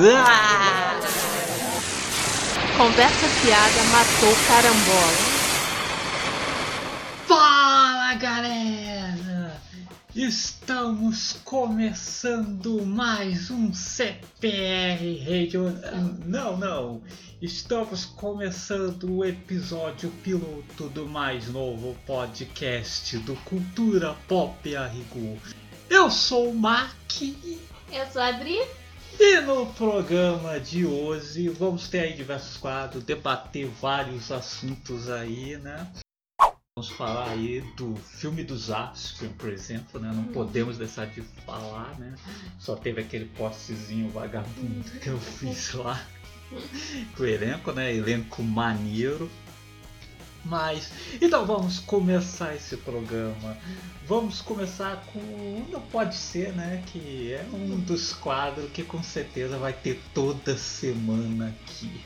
Ah! Conversa fiada matou carambola. Fala galera! Estamos começando mais um CPR Radio. Não, não! Estamos começando o episódio piloto do mais novo podcast do Cultura Pop a Rigor. Eu sou o Mac. Eu sou a Adri. E no programa de hoje vamos ter aí diversos quadros, debater vários assuntos aí, né? Vamos falar aí do filme dos Aspen, por exemplo, né? Não podemos deixar de falar, né? Só teve aquele postezinho vagabundo que eu fiz lá com o elenco, né? Elenco maneiro. Mas, então vamos começar esse programa. Vamos começar com Não Pode Ser, né? Que é um dos quadros que com certeza vai ter toda semana aqui.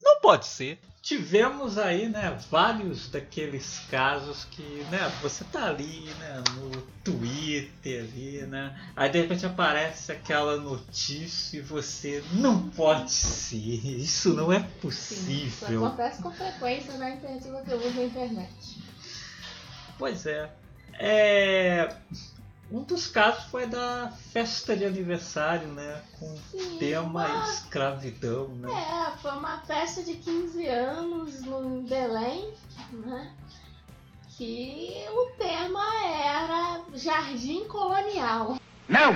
Não pode ser. Tivemos aí, né, vários daqueles casos que, né, você tá ali, né, no Twitter ali, né, aí de repente aparece aquela notícia e você não pode ser, isso não é possível. Sim, isso acontece com frequência na internet, você usa a internet. Pois é. É um dos casos foi da festa de aniversário, né? Com Sim, tema uma... escravidão, né? É, foi uma festa de 15 anos no Belém, né? Que o tema era Jardim Colonial. Não!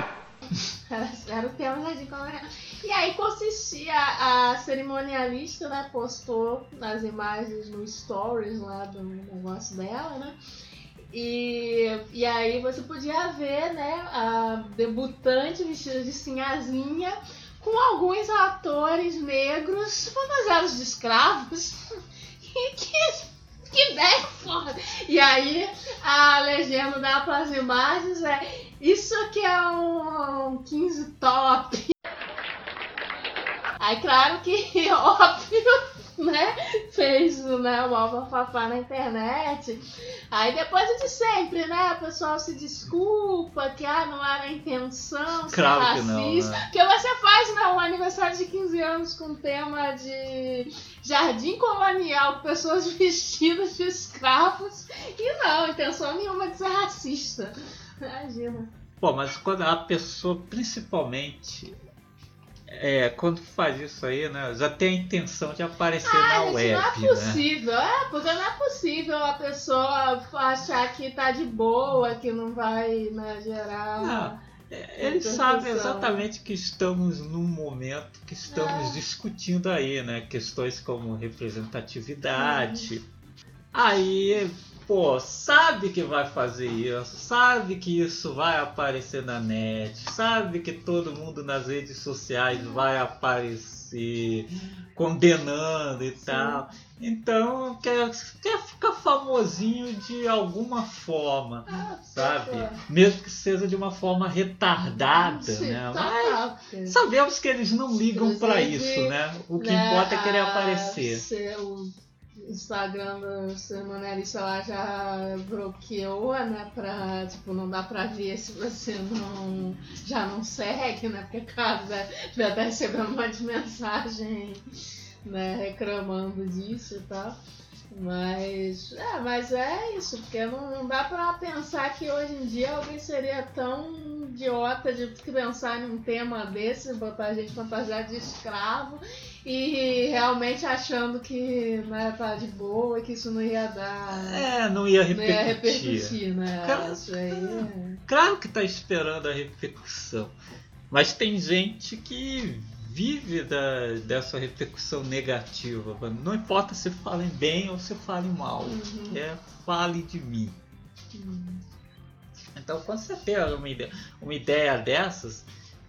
Era, era o tema Jardim Colonial. E aí consistia, a cerimonialista, né, postou as imagens no stories lá do negócio dela, né? E, e aí você podia ver, né, a debutante vestida de sinhazinha com alguns atores negros fantasiados de escravos. E que, que ideia foda! E aí a legenda dá para as imagens é isso aqui é um, um 15 top. Aí claro que óbvio né, fez né, uma bafafá na internet. Aí depois de sempre, né? O pessoal se desculpa que ah, não era a intenção ser claro racista. Que não, né? Porque você faz né, um aniversário de 15 anos com tema de jardim colonial pessoas vestidas de escravos e não, intenção nenhuma de ser racista. Imagina. Pô, mas quando a pessoa, principalmente é, quando faz isso aí, né? Já tem a intenção de aparecer ah, na web. Não é né? possível, né? é, porque não é possível a pessoa achar que tá de boa, que não vai né, gerar. Não, é, eles sabem exatamente que estamos num momento que estamos é. discutindo aí, né? Questões como representatividade. Uhum. Aí pô, sabe que vai fazer isso, sabe que isso vai aparecer na net, sabe que todo mundo nas redes sociais vai aparecer condenando e Sim. tal. Então quer, quer ficar famosinho de alguma forma, ah, sabe? É. Mesmo que seja de uma forma retardada, Sim, né? Tá, Mas sabemos que eles não ligam para isso, né? O que né, importa é querer aparecer. Ser o Instagram da cerimonialista lá já bloqueou, né? Pra, tipo, não dá pra ver se você não já não segue, né? Porque caso já tá recebendo uma mensagem né, reclamando disso e tal. Mas é, mas é isso, porque não, não dá pra pensar que hoje em dia alguém seria tão idiota de pensar em um tema desse, botar a gente fantasiar de escravo e realmente achando que né, tá de boa, que isso não ia dar. É, não ia repercutir. Não ia repercutir, né? Claro, isso aí é... claro que tá esperando a repercussão. Mas tem gente que vive da, dessa repercussão negativa. Não importa se falem bem ou se falem mal. Uhum. É fale de mim. Uhum. Então, com certeza, uma ideia, uma ideia dessas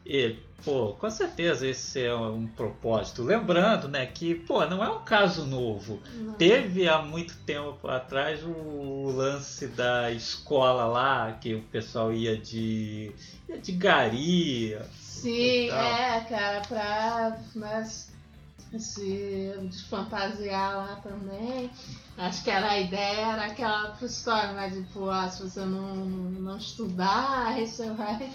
e, pô, com certeza esse é um propósito. Lembrando, né, que, pô, não é um caso novo. Não. Teve há muito tempo atrás o lance da escola lá, que o pessoal ia de, ia de gari. Sim, é, cara, pra né, se desfantasiar lá também. Acho que era a ideia, era aquela história, né, tipo, ah, se você não, não estudar, aí você vai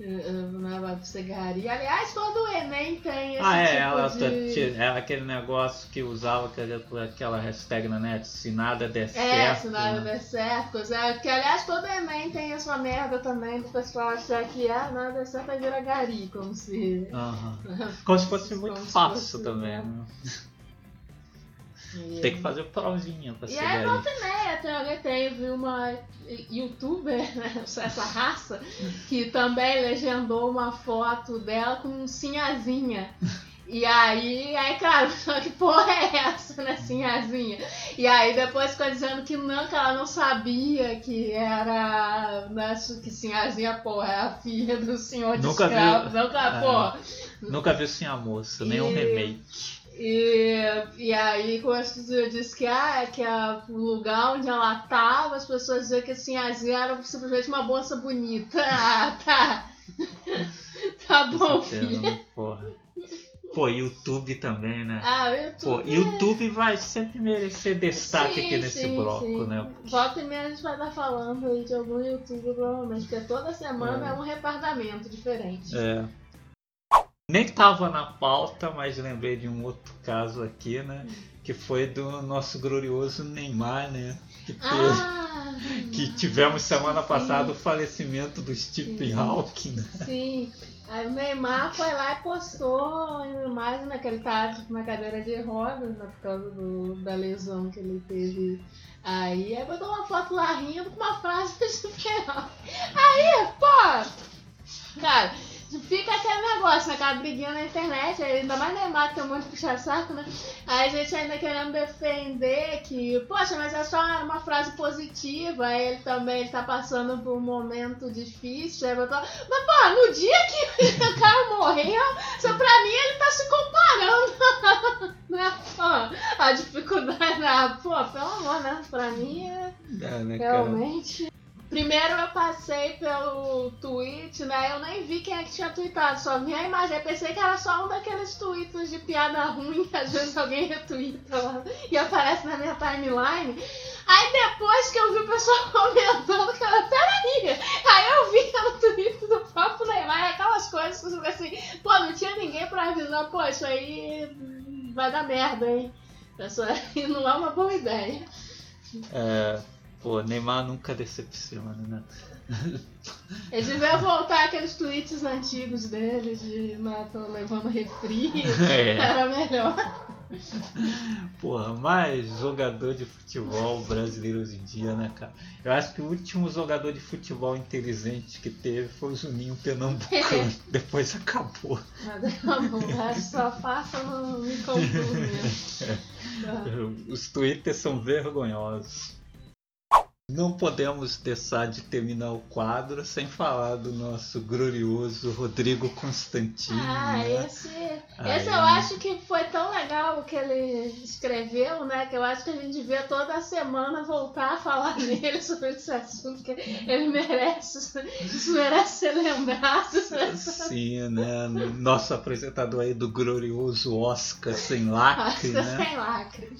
Não vai ser Gari. Aliás, todo o Enem tem esse ah, é, tipo ela, de... é aquele negócio que usava aquela, aquela hashtag na net, se nada der é, certo. É, se nada né? der certo. É, que aliás todo Enem tem essa merda também do pessoal achar que ah, nada der certo vai virar Gari, como se. Uhum. Como se fosse muito como fácil fosse, também, né? né? Tem que fazer provinha pra e ser. E aí, volta e meia, tem, teve uma youtuber, né, essa raça, que também legendou uma foto dela com sinhazinha. E aí, aí, claro, que porra é essa, né, sinhazinha? E aí depois ficou dizendo que não, que ela não sabia que era. Né, que sinhazinha, porra, é a filha do senhor de nunca escravo. Viu, nunca, é, porra. Nunca viu Sim a Moça, nem um remake. E, e aí, quando eu disse que, ah, que a, o lugar onde ela tava, as pessoas diziam que assim, a Zia era simplesmente uma moça bonita. Ah, tá. tá bom, filha. Porra. Pô, YouTube também, né? Ah, o YouTube. Pô, YouTube vai sempre merecer destaque sim, aqui nesse sim, bloco, sim. né? Volta e meia a gente vai estar falando aí de algum YouTube, provavelmente, porque toda semana é, é um retardamento diferente. É. Nem estava na pauta, mas lembrei de um outro caso aqui, né? Que foi do nosso glorioso Neymar, né? Que, ah, que tivemos semana sim. passada o falecimento do Stephen Hawking. Né? Sim. Aí o Neymar foi lá e postou mais né, que ele tá tipo, na cadeira de rodas, né, por causa do, da lesão que ele teve aí. Aí botou uma foto lá rindo com uma frase do Stephen Hawking. Aí, pô! Cara, fica aquele negócio, né? aquela briguinha na internet, ainda mais Neymar que tem um monte de puxa-saco, né? Aí a gente ainda querendo defender que, poxa, mas é só uma frase positiva, aí ele também ele tá passando por um momento difícil, aí botou... mas pô, no dia que o cara morreu, só pra mim ele tá se comparando, né? Pô, a dificuldade, né? pô, pelo amor, né? Pra mim é, é né, realmente... Primeiro eu passei pelo tweet, né? Eu nem vi quem é que tinha tweetado, só vi a imagem. Eu pensei que era só um daqueles tweets de piada ruim que às vezes alguém retweeta lá e aparece na minha timeline. Aí depois que eu vi o pessoal comentando, cara, peraí! Aí eu vi que era o tweet do próprio Neymar, aquelas coisas que você assim, pô, não tinha ninguém pra avisar, pô, isso aí vai dar merda, hein? Isso aí não é uma boa ideia. É. Pô, Neymar nunca decepciona, né? Ele devia voltar aqueles tweets antigos dele de matou levando refri. É. Era melhor. Porra, mais jogador de futebol brasileiro hoje em dia, né, cara? Eu acho que o último jogador de futebol inteligente que teve foi o Juninho Pernambucano. Depois acabou. Mas acabou, só passa no microfone. Os twitters são vergonhosos. Não podemos deixar de terminar o quadro sem falar do nosso glorioso Rodrigo Constantino. Ah, né? esse, esse eu acho que foi tão legal o que ele escreveu, né? Que eu acho que a gente devia toda semana voltar a falar nele sobre esse assunto, que ele merece, isso merece ser lembrado. Sim, né? Nosso apresentador aí do glorioso Oscar sem lacre, Oscar né? sem lacre.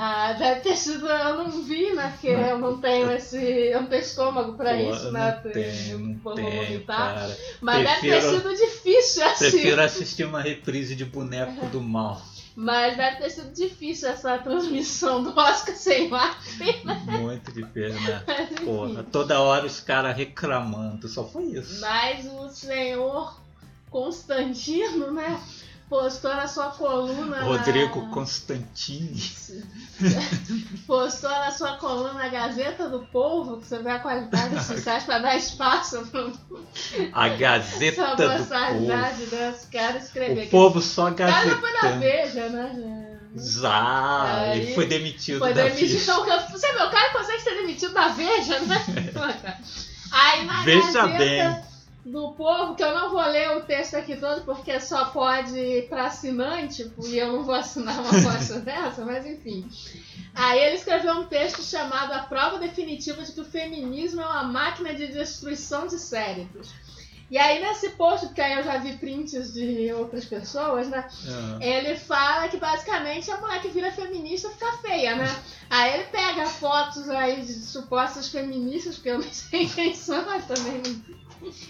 Ah, deve ter sido. Eu não vi, né? Porque eu não tenho esse. Eu não tenho estômago pra Pô, isso, né? Não tenho, não tenho. Mas prefiro, deve ter sido difícil assim. Prefiro assistir uma reprise de Boneco do Mal. Mas deve ter sido difícil essa transmissão do Oscar sem lacre. Né? Muito difícil, né? Porra, toda hora os caras reclamando, só foi isso. Mas o senhor Constantino, né? Postou na sua coluna. Rodrigo na... Constantini. postou na sua coluna na Gazeta do Povo, que você vê a qualidade desse site para dar espaço pro... A Gazeta do Povo. Desse cara escrever. O povo só Gazeta. Cara foi na Veja, né? Já, ele foi demitido foi da demitido, então, Você vê, o cara consegue ser demitido da Veja, né? Aí na Veja Gazeta, bem do povo, que eu não vou ler o texto aqui todo, porque só pode ir para assinante, e eu não vou assinar uma coisa dessa, mas enfim. Aí ele escreveu um texto chamado A Prova Definitiva de que o Feminismo é uma máquina de destruição de cérebros. E aí nesse post, porque aí eu já vi prints de outras pessoas, né? Uhum. Ele fala que basicamente a mulher que vira feminista fica feia, né? Aí ele pega fotos aí de supostas feministas, porque eu não sei quem são, mas também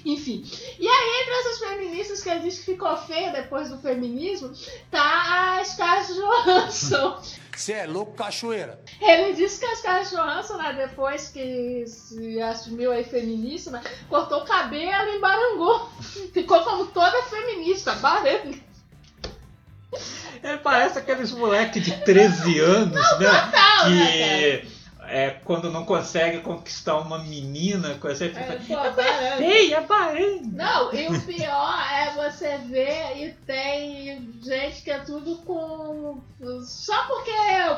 Enfim. E aí, entre essas feministas que ele diz que ficou feia depois do feminismo, tá a Scarlett Johansson. Você é louco, cachoeira. Ele disse que a Scarlett Johansson, né, depois que se assumiu aí feminista, né, cortou o cabelo e barangou. Ficou como toda feminista, baranga. Ele parece aqueles moleques de 13 anos, Não, né? total, que né, é, quando não consegue conquistar uma menina, coisa assim, É, fica, pô, é baranga. feia, baranga. Não, e o pior é você ver e tem gente que é tudo com. Só porque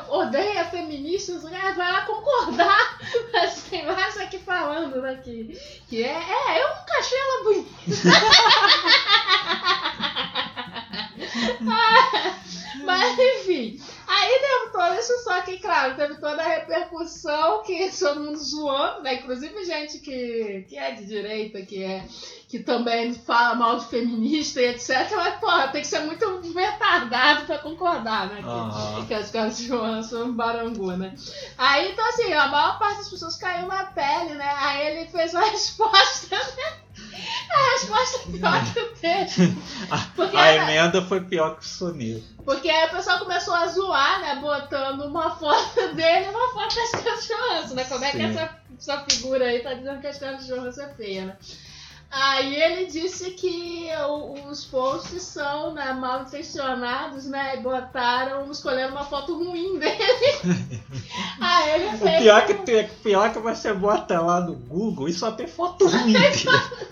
odeia feministas, né, vai lá concordar. Mas tem mais aqui falando, né? Que, que é, é, eu nunca achei ela bonita. Mas enfim, aí teve todo isso, só que, claro, teve toda a repercussão que todo mundo zoando, né? Inclusive gente que, que é de direita, que é que também fala mal de feminista e etc. Mas, porra, tem que ser muito retardado pra concordar, né? Que, Aham. que as caras João são barangu, né? Aí, então, assim, a maior parte das pessoas caiu na pele, né? Aí ele fez uma resposta, né? A resposta é pior que o texto. Porque A era- emenda foi pior que o soneto. porque aí o pessoal começou a zoar, né? Botando uma foto dele e uma foto da Scarlett Johansson, né? Como é que Sim. essa, essa figura aí tá dizendo que a Scarlett Johansson é feia, né? Aí ele disse que o- os posts são né, mal intencionados, né? E botaram, escolheram uma foto ruim dele. Aí ele O fez. pior que, tem, pior que você bota lá no Google e só tem foto ruim dele.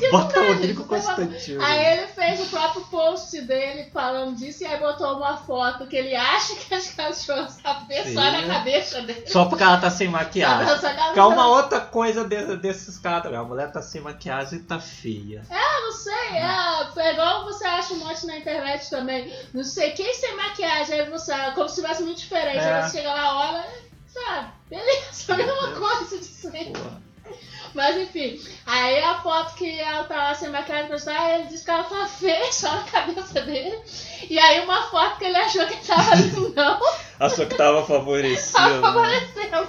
É Bota dá, Rodrigo. Constantino. Aí ele fez o próprio post dele falando disso e aí botou uma foto que ele acha que as cachorras tá só na cabeça dele. Só porque ela tá sem maquiagem. Que é uma outra coisa de- desses caras. A mulher tá sem maquiagem e tá feia. Eu não sei, é, é igual você acha um monte na internet também. Não sei quem sem maquiagem, aí você, como se tivesse muito diferente. É. Aí você chega lá, olha, tá, beleza, a mesma coisa disso aí. Porra. Mas enfim, aí a foto que ela tá lá sem maquiagem, ele disse que ela tá feia só na cabeça dele. E aí uma foto que ele achou que tava lindão, Achou que tava tava favorecido. favorecendo.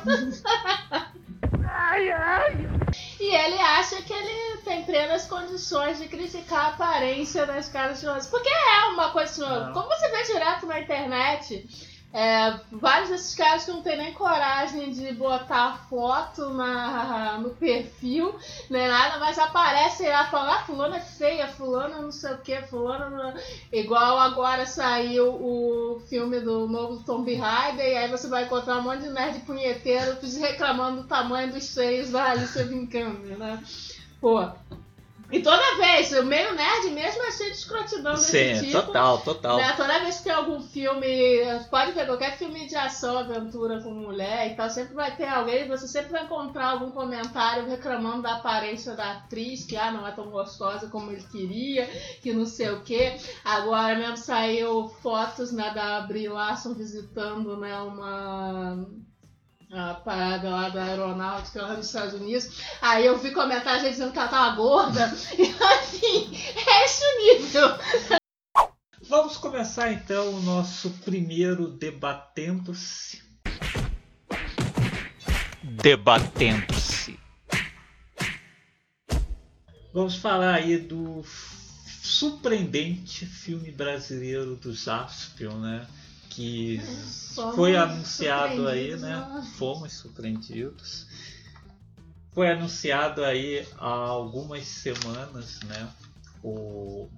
E ele acha que ele tem plenas condições de criticar a aparência das caras de. Porque é uma coisa assim, Não. como você vê direto na internet, é, vários desses caras que não tem nem coragem de botar foto na, no perfil, nem nada, mas aparecem lá falando, ah, fulana é feia, fulana não sei o que, fulana não... Igual agora saiu o filme do novo Tomb Raider, e aí você vai encontrar um monte de nerd punheteiro reclamando do tamanho dos seios da Alicia Vikander, né? Pô. E toda vez, o meio nerd mesmo é cheio de escrotidão desse Sim, tipo. total, total. Né? Toda vez que tem algum filme, pode ver qualquer filme de ação, aventura com mulher e tal, sempre vai ter alguém, você sempre vai encontrar algum comentário reclamando da aparência da atriz, que ah, não é tão gostosa como ele queria, que não sei o que. Agora mesmo saiu fotos né, da Brie Larson visitando né, uma a parada lá da aeronáutica lá nos Estados Unidos. Aí eu vi comentários dizendo que ela tava gorda. E assim, é esse o nível. Vamos começar então o nosso primeiro Debatendo-se. Debatendo-se. Vamos falar aí do surpreendente filme brasileiro do Jaspion, né? Que Somos foi anunciado aí, surpreendidos, né? Fomos surpreendidos. Foi anunciado aí há algumas semanas, né? O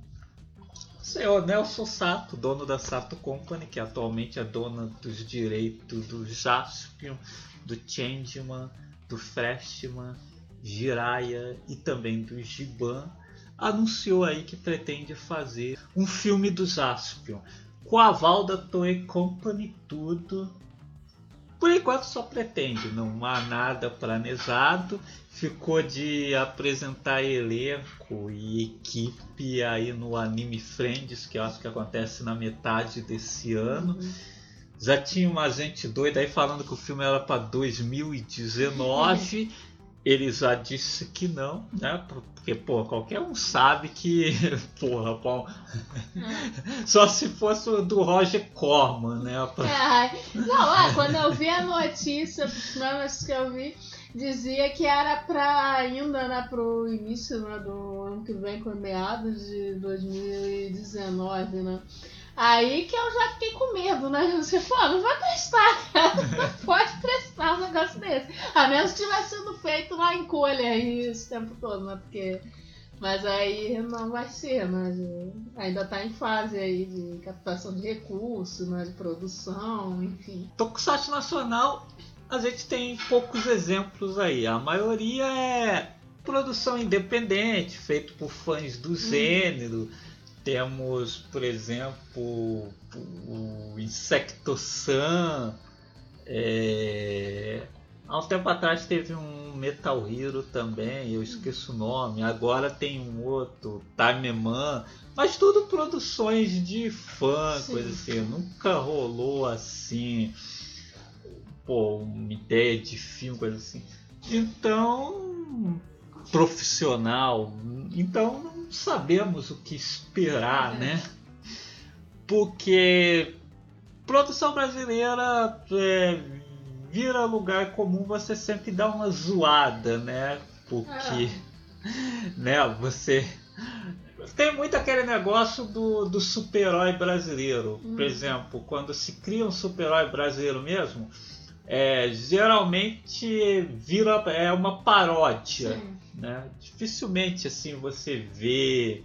senhor Nelson Sato, dono da Sato Company, que atualmente é dona dos direitos do Jaspion, do Changeman, do Freshman, Jiraiya e também do Giban, anunciou aí que pretende fazer um filme do Jaspion com a aval da Toei Company tudo. Por enquanto só pretende, não há nada planejado. Ficou de apresentar elenco e equipe aí no Anime Friends, que eu acho que acontece na metade desse ano. Já tinha uma gente doida aí falando que o filme era para 2019. Ele já disse que não, né? Porque, pô, qualquer um sabe que, porra, pô, só se fosse o do Roger Corman, né? É, não, ah, quando eu vi a notícia, primeiras que eu vi, dizia que era pra ainda, né, pro início né, do ano que vem, com meados de 2019, né? Aí que eu já fiquei com medo, né? Você, pô, não vai prestar, cara. Não pode prestar um negócio desse. A menos que tivesse sido feito lá em colha aí esse tempo todo, né? Porque. Mas aí não vai ser, né? Ainda tá em fase aí de captação de recursos, né? De produção, enfim. Tokusatsu nacional, a gente tem poucos exemplos aí. A maioria é produção independente, feito por fãs do gênero. Temos, por exemplo, o Insectosan. É... Há um tempo atrás teve um Metal Hero também, eu esqueço o nome. Agora tem um outro, Time Man. Mas tudo produções de fã, Sim. coisa assim. Nunca rolou assim, pô, uma ideia de filme, coisa assim. Então, profissional. Então não sabemos o que esperar, né? Porque produção brasileira é, vira lugar comum você sempre dá uma zoada, né? Porque, ah. né, você tem muito aquele negócio do, do super-herói brasileiro. Hum. Por exemplo, quando se cria um super-herói brasileiro mesmo, é, geralmente vira é uma paródia. Sim. Né? Dificilmente assim você vê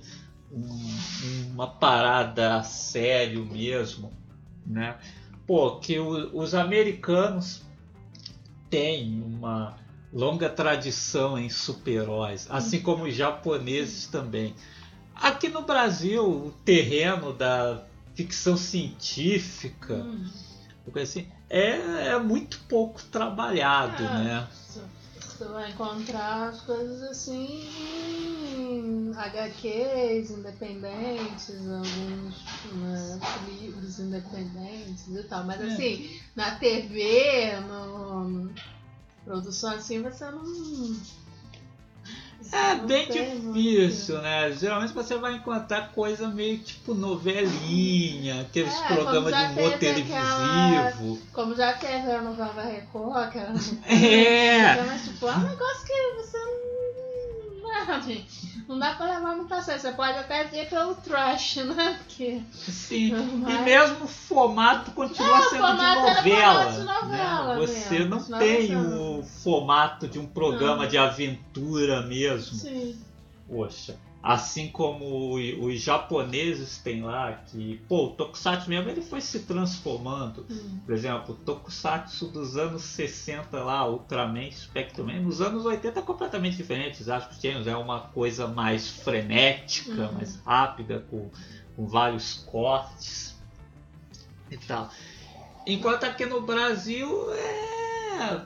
um, uma parada a sério mesmo. Né? Pô, que o, os americanos têm uma longa tradição em super-heróis, assim como os japoneses também. Aqui no Brasil, o terreno da ficção científica, hum. assim, é, é muito pouco trabalhado, é, né? Você vai encontrar as coisas assim em HQs independentes, alguns né, livros independentes e tal. Mas é. assim, na TV, no produção assim, você não é bem difícil, né? Geralmente você vai encontrar coisa meio tipo novelinha, aqueles é, programas de humor televisivo. Aquela, como já teve a novela da Record, aquela. É! Mas, tipo, é um negócio que você não. Não, dá pra levar muito a sério. Você pode até ver pelo trash, né? Porque, Sim, mas... e mesmo o formato continua é, sendo formato de novela. De novela né? Você mesmo, não tem o formato de um programa não. de aventura mesmo. Sim. Poxa. Assim como os japoneses têm lá, que, pô, o Tokusatsu mesmo ele foi se transformando. Hum. Por exemplo, o Tokusatsu dos anos 60 lá, Ultraman, Spectreman, nos anos 80 é completamente diferente. Os Astros Gêmeos é uma coisa mais frenética, hum. mais rápida, com, com vários cortes e tal. Enquanto aqui no Brasil é.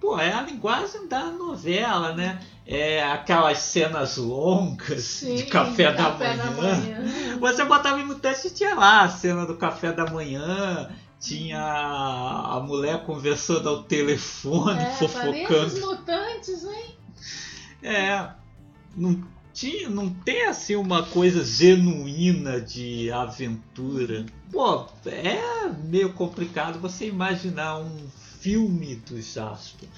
Pô, é a linguagem da novela, né? É, aquelas cenas longas Sim, de café, da, café manhã. da, manhã. Você botava em mutante e tinha lá a cena do café da manhã, tinha a mulher conversando ao telefone, é, fofocando. mutantes, hein? É, não, tinha, não tem assim uma coisa genuína de aventura. Pô, é meio complicado você imaginar um filme do Jasper.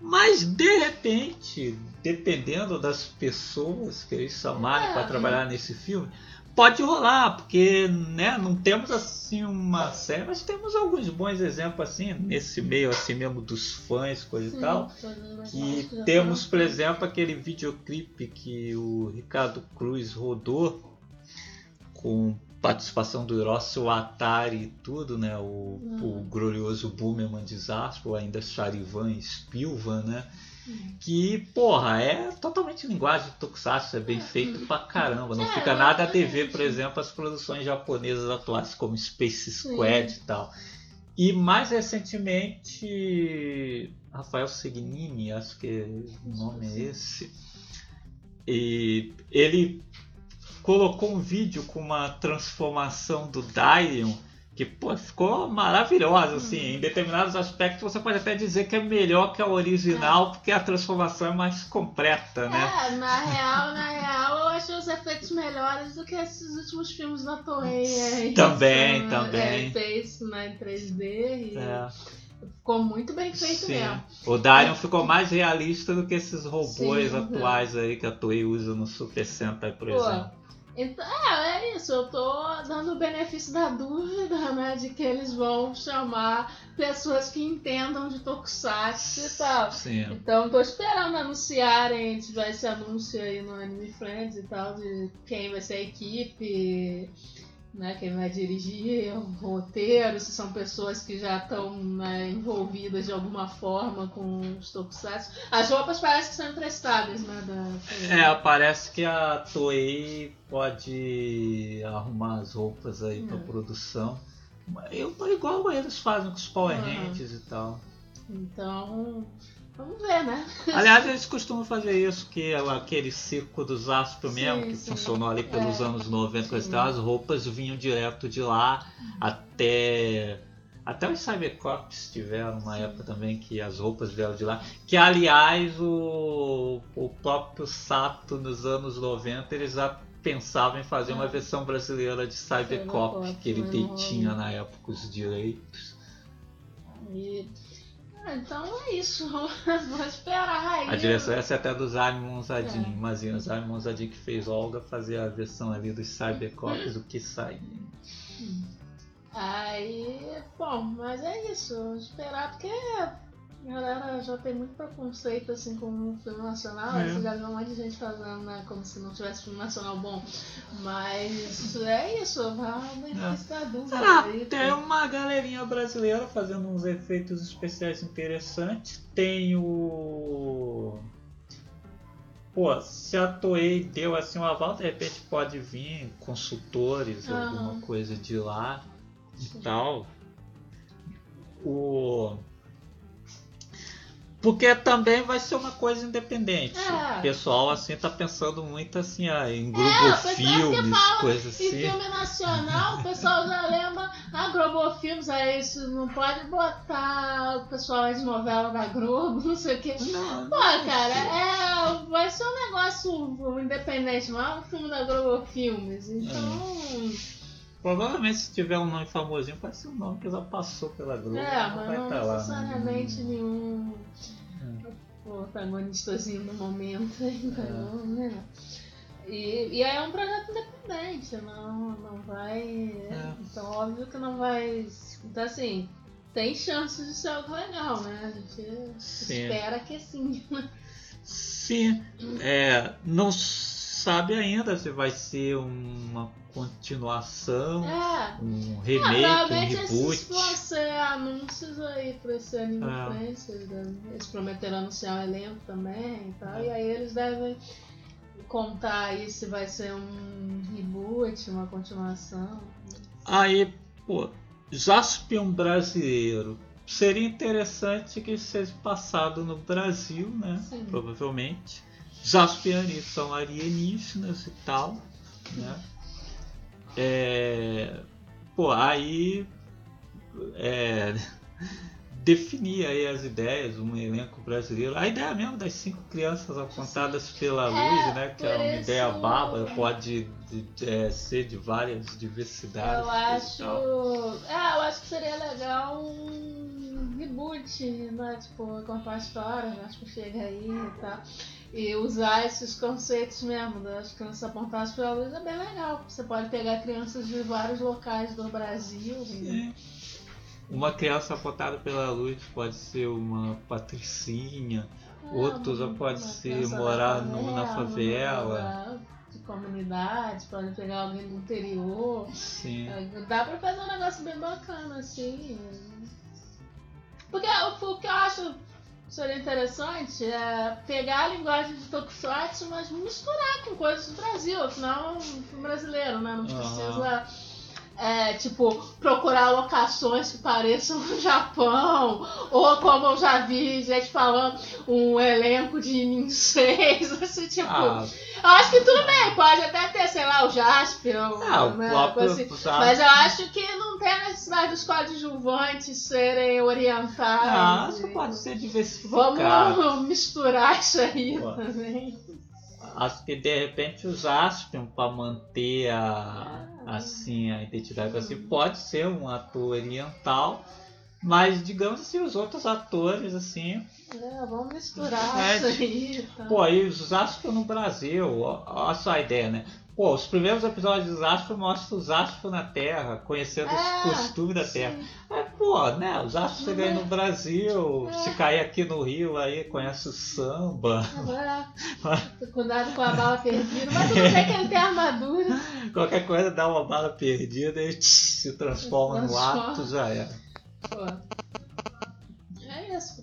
Mas de repente, dependendo das pessoas que eles chamarem é. para trabalhar nesse filme, pode rolar, porque né, não temos assim uma série, mas temos alguns bons exemplos assim, nesse meio assim mesmo dos fãs, coisa Sim, e tal. E temos, por exemplo, aquele videoclipe que o Ricardo Cruz rodou com participação do Hiroshi Atari e tudo, né? O, uhum. o glorioso Boomerman Desastre, ou ainda Charivan Spilvan, né? Uhum. Que, porra, é totalmente linguagem de Tokusatsu, é bem feito pra caramba. Não é, fica nada a dever, por exemplo, as produções japonesas atuais, como Space Squad e tal. E mais recentemente, Rafael Segnini, acho que o nome é esse. E ele colocou um vídeo com uma transformação do Dairon que pô, ficou maravilhosa, assim, em determinados aspectos você pode até dizer que é melhor que a original, é. porque a transformação é mais completa, né? É, na real, na real, eu achei os efeitos melhores do que esses últimos filmes da. É também, isso, também. É, fez né, em 3D e... É. ficou muito bem feito Sim. mesmo. O Darion ficou mais realista do que esses robôs Sim. atuais aí que a Toei usa no Super Sentai, por Pô, exemplo. Então, é, é isso, eu tô dando o benefício da dúvida, né? De que eles vão chamar pessoas que entendam de Tokusatsu e tal. Sim. Então tô esperando anunciarem, tiver esse anúncio aí no Anime Friends e tal, de quem vai ser a equipe, né, quem vai dirigir o roteiro, se são pessoas que já estão né, envolvidas de alguma forma com os Tokusatsu. As roupas parecem que são emprestadas, né, da... É, parece que a Toei pode arrumar as roupas aí pra Hum. produção. Eu tô igual eles fazem com os Power Uhum. E tal. Então, vamos ver, né? Aliás, eles costumam fazer isso, que é aquele circo dos Astros Sim, mesmo, que sim. funcionou ali pelos É. anos 90, coisa e Sim. tal, as roupas vinham direto de lá até. Até os Cybercops tiveram uma Sim. época também que as roupas vieram de lá. Que aliás o, o próprio Sato nos anos 90 eles já pensavam em fazer uma Ah. versão brasileira de Cybercop, Cybercop, que ele não tinha na época os direitos. E... ah, então é isso, vou esperar aí. A direção essa é até do Zaime Monzadin. É. Imagina, o Zaime Monzadin que fez Olga fazer a versão ali dos Cybercops, o que sai. Aí, bom, mas é isso, vou esperar porque galera já tem muito preconceito assim com o filme nacional, É. você já viu um monte de gente fazendo, né, como se não tivesse filme nacional bom. Mas é isso, vai da dúvida Ah, aí. tem uma galerinha brasileira fazendo uns efeitos especiais interessantes. Tem o. Pô, se a Toei deu assim um aval, de repente pode vir consultores, alguma coisa de lá e tal. O. Porque também vai ser uma coisa independente. É. O pessoal assim tá pensando muito assim, ah, em grupo o pessoal que filmes, fala coisas assim. filme nacional, o pessoal já lembra a Globo Filmes, aí isso não pode botar o pessoal de novela da Globo, não sei o que. Não, Pô, cara, é, vai ser um negócio independente, não é um filme da Globo Filmes. Então. Provavelmente se tiver um nome famosinho, pode ser um nome que já passou pela Globo. É, não mas vai não estar lá. necessariamente né? nenhum É. protagonistazinho do momento, então, É. né? E, e aí é um projeto independente, não, não vai. É. Então óbvio que não vai. Então assim, tem chances de ser algo legal, né? A gente Sim. espera que sim. Sim, é, não sabe ainda se vai ser uma continuação, É. um Ah, remake, um provavelmente esses reboot. vão ser anúncios aí pra esse anime É. Friends, eles devem- Eles prometeram anunciar um elenco também e tal. E aí eles devem contar aí se vai ser um reboot, uma continuação. Aí, pô, Jaspion brasileiro. Seria interessante que seja passado no Brasil, né? Sim. Provavelmente. Jaspianis são alienígenas e tal, né? É, pô, aí é, definir aí as ideias, um elenco brasileiro. A ideia mesmo das cinco crianças apontadas pela luz, né? Que é uma isso- ideia bárbara, pode de- de- é, ser de várias diversidades. Eu acho. É, eu acho que seria legal um reboot, né? Tipo, contar a história, né? Tipo, chega aí e tal. E usar esses conceitos mesmo das crianças apontadas pela luz é bem legal. Você pode pegar crianças de vários locais do Brasil. Sim. Uma criança apontada pela luz pode ser uma patricinha, É, Outros uma- pode uma ser morar da no- na uma favela. morar De comunidade, pode pegar alguém do interior. sim. É, Dá pra fazer um negócio bem bacana, assim. Porque o que eu acho seria interessante é pegar a linguagem de Tokusatsu, mas misturar com coisas do Brasil. Afinal, é um filme brasileiro, né? Não Aham. precisa, é, tipo, procurar locações que pareçam no Japão. Ou como eu já vi gente falando, um elenco de ninseis, assim, tipo... Ah, Eu acho que tudo bem, pode até ter, sei lá, o Jaspion, ah, né, próprio assim. Mas eu acho que não tem a necessidade dos coadjuvantes serem Ah, orientados. isso pode ser diversificado. Vamos misturar isso aí Pô. também. Acho que de repente os Aspion para manter a Ah. Assim a identidade assim pode ser um ator oriental Mas, digamos assim, os outros atores, assim. É, vamos misturar É, isso aí. Tá? Pô, aí os Zaspo no Brasil, ó- olha só a ideia, né? Pô, os primeiros episódios de Zaspo mostram os Zaspo na Terra, conhecendo É, os costumes da. Terra. É, pô, né? Os Zaspo chegam aí no Brasil, É. se cair aqui no Rio, aí conhece o samba. É. Cuidado com a bala perdida. Mas tudo bem que ele tem armadura. Qualquer coisa dá uma bala perdida e tch, se transforma no Transforma. ato, já era. Pô.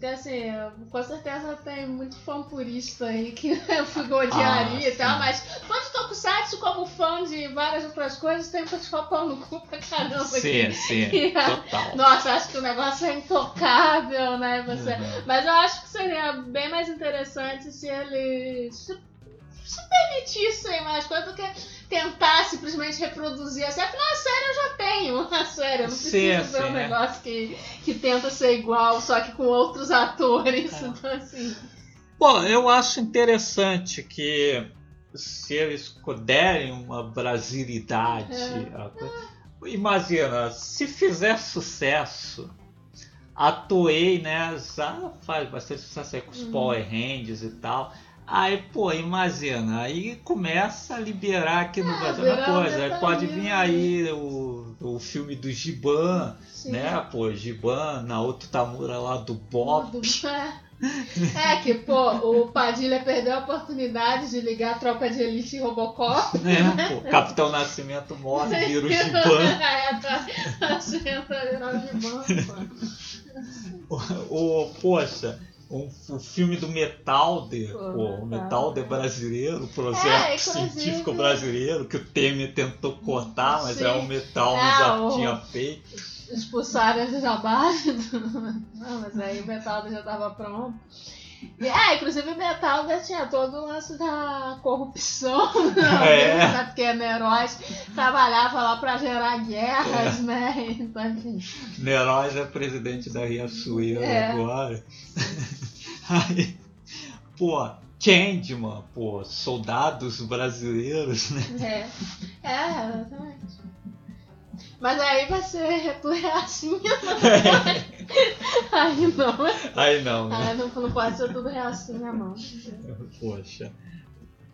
Porque assim, com certeza tem muito fã purista aí que eu fui odiaria Ah, e tal, mas fã de Tokusatsu, como fã de várias outras coisas, tem te pau no cu pra caramba. Sim, aqui. sim, total. Nossa, acho que o negócio é intocável, né? Você... Uhum. Mas eu acho que seria bem mais interessante se eles se, se permitissem mais coisas do que tentar simplesmente reproduzir a série. Afinal, a série eu já tenho, a série. Eu não Sim, preciso ver sim, um é. negócio que, que tenta ser igual, só que com outros atores. É. Então, assim. Bom, eu acho interessante que se eles derem uma brasilidade. É. Imagina, se fizer sucesso, a Toei, né, já faz bastante sucesso aí com os Uhum. Power Rangers e tal. Aí, pô, imagina, aí começa a liberar aqui no É, Brasil uma um coisa. Aí pode vir aí o, o filme do Giban, né? Pô, Giban, Naoto Tamura lá do Bob. É que, pô, o Padilha perdeu a oportunidade de ligar a tropa de elite e Robocop. né? Pô, Capitão Nascimento morre, vira o Giban. É, tá. Que virar o Giban, pô. O, poxa, um, o filme do Metalder, pô, o Metalder. Metalder brasileiro, projeto É, inclusive- científico brasileiro, que o Temer tentou cortar, mas Sim. é o Metal Ah, já o- tinha feito. expulsaram da base. Não, mas aí o Metalda já tava pronto. É, inclusive o Metalda tinha todo o lance da corrupção, É. né? porque Neróis trabalhava lá pra gerar guerras, né? Então, enfim. Neróis é presidente da Riachuelo É. agora. Aí, pô, Changeman, pô, soldados brasileiros, né? É, é, exatamente. Mas aí vai ser tudo reacinha, aí não. Aí não, né? Aí não, não pode ser tudo reacinha, não. Poxa.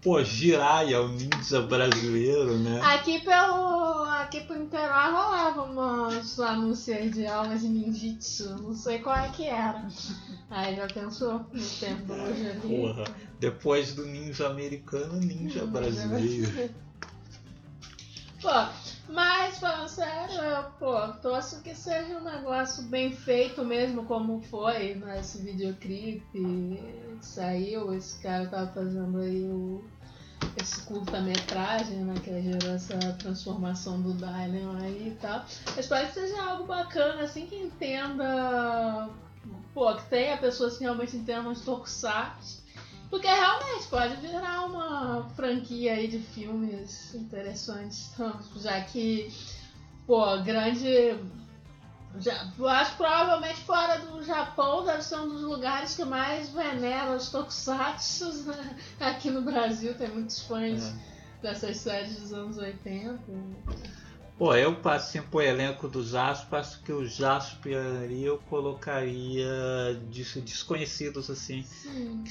Pô, Jiraiya, o ninja brasileiro, né? Aqui pelo. Aqui por Niterói rolava umas anúncios de aulas de ninjitsu. Não sei qual é que era. Aí já pensou no tempo hoje ali. Porra, depois do ninja americano, ninja brasileiro. Pô, mas falando sério, eu, pô, torço que seja um negócio bem feito mesmo, como foi nesse videoclipe que saiu, esse cara tava fazendo aí o, esse curta-metragem, né, que gerou essa transformação do Dylan aí e tal. Eu espero que seja algo bacana, assim, que entenda, pô, que tenha pessoas que realmente entendam de tokusatsu. Porque realmente pode virar uma franquia aí de filmes interessantes, já que, pô, grande. Já, acho que provavelmente fora do Japão deve ser um dos lugares que mais venera os tokusatsu. Né? Aqui no Brasil tem muitos fãs É. dessas séries dos anos 80. Pô, eu passei pro elenco do Jasper, acho que o Jasper ali eu colocaria des- desconhecidos assim, Sim.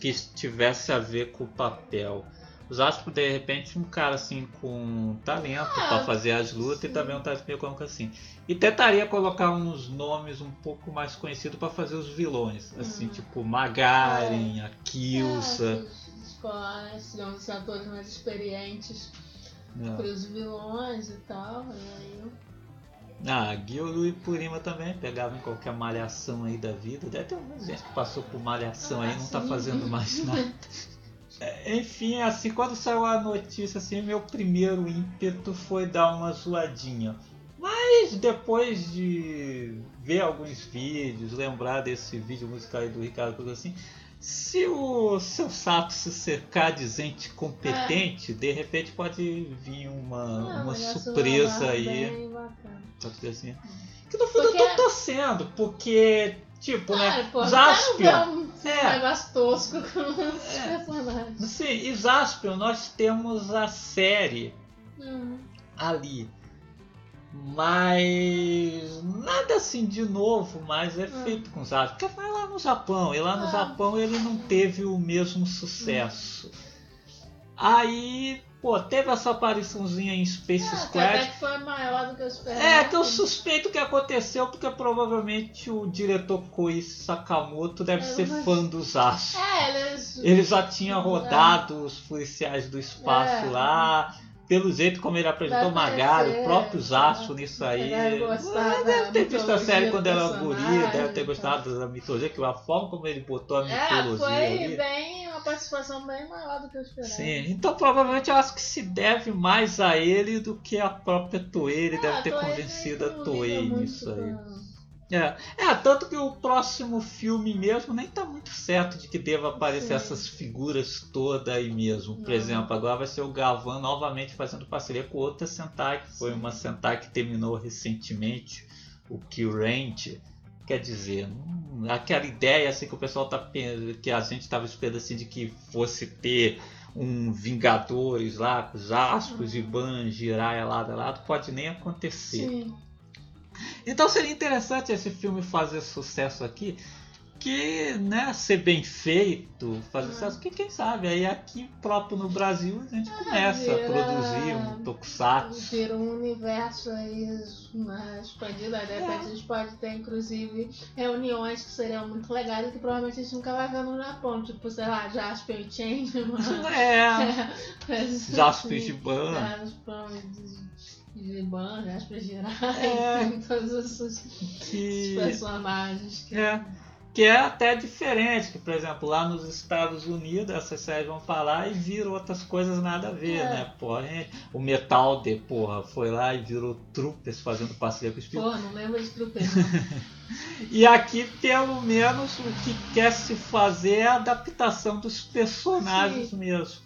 que tivesse a ver com o papel. O Jasper, de repente, um cara assim com talento Ah, pra fazer as lutas sim. e também um talento meio como assim. E tentaria colocar uns nomes um pouco mais conhecidos pra fazer os vilões, assim, Hum. tipo Magaren, a Kilsa. É, os- os- digamos, os atores mais experientes para os vilões e tal. E aí Ah, Gyuru e Purima também pegavam em qualquer malhação aí da vida. Deve ter muita gente que passou por malhação aí e não tá fazendo mais nada. É, Enfim, assim, quando saiu a notícia, assim, meu primeiro ímpeto foi dar uma zoadinha. Mas depois de ver alguns vídeos, lembrar desse vídeo musical aí do Ricardo Cruz assim, se o seu sapo se cercar de gente competente, de repente pode vir uma, Ah, uma surpresa é aí. assim. Que no fundo Porque- eu tô torcendo, porque, tipo, né? Ah, pô, Jaspion. não um É. negócio tosco com os É. personagens. Sim, e Jaspion, nós temos a série Hum. ali. Mas nada assim de novo, mas é Hum. feito com os. Porque vai lá no Japão, e lá no Ah. Japão ele não teve o mesmo sucesso. Aí, pô, teve essa apariçãozinha em Space Ah, Squad. até que foi maior do que eu esperava. É, que eu suspeito que aconteceu porque provavelmente o diretor Koichi Sakamoto deve É, ser mas- fã dos astros. É, eles. Ele já tinha rodado os policiais do espaço É. lá. Pelo jeito como ele apresentou Magari, o próprio é. Zaço nisso aí. Deve ter visto a série quando do era guri, personagem, deve ter gostado da mitologia, que a forma como ele botou a É, mitologia foi ali. bem. Uma participação bem maior do que eu esperava. Sim, então provavelmente eu acho que se deve mais a ele do que a própria Toei. Ele Ah, deve ter Toei convencido a Toei nisso aí. É, é, tanto que o próximo filme mesmo nem tá muito certo de que deva aparecer Sim. essas figuras todas aí mesmo. Por Não. exemplo, agora vai ser o Gavan novamente fazendo parceria com outra Sentai, que foi Sim. uma Sentai que terminou recentemente, o Range. Quer dizer, hum, aquela ideia assim que o pessoal tá que a gente tava esperando assim de que fosse ter um Vingadores lá, com os Ascos, Giban, Jiraiya lado a lado, pode nem acontecer. Sim. Então seria interessante esse filme fazer sucesso aqui, que, né, ser bem feito, fazer Ah. sucesso, que quem sabe, aí aqui próprio no Brasil a gente começa a vira- produzir um tokusatsu. Vira um universo aí mais expandido. Aí de repente É. a gente pode ter, inclusive, reuniões que seriam muito legais e que provavelmente a gente nunca vai ver no Japão. Tipo, sei lá, Jasper e Changeman. É, Jasper e de Giban. Jasper e Giban, Jasper e Jiraiya. É. Todos esses Que, personagens que... é, que é até diferente, que por exemplo lá nos Estados Unidos essas séries vão falar e viram outras coisas nada a ver, É. né? Porra, o Metalder, porra, foi lá e virou Troopers fazendo parceria com os Pô, não lembro de Trooper, E aqui, pelo menos, o que quer se fazer é a adaptação dos personagens Sim. mesmo.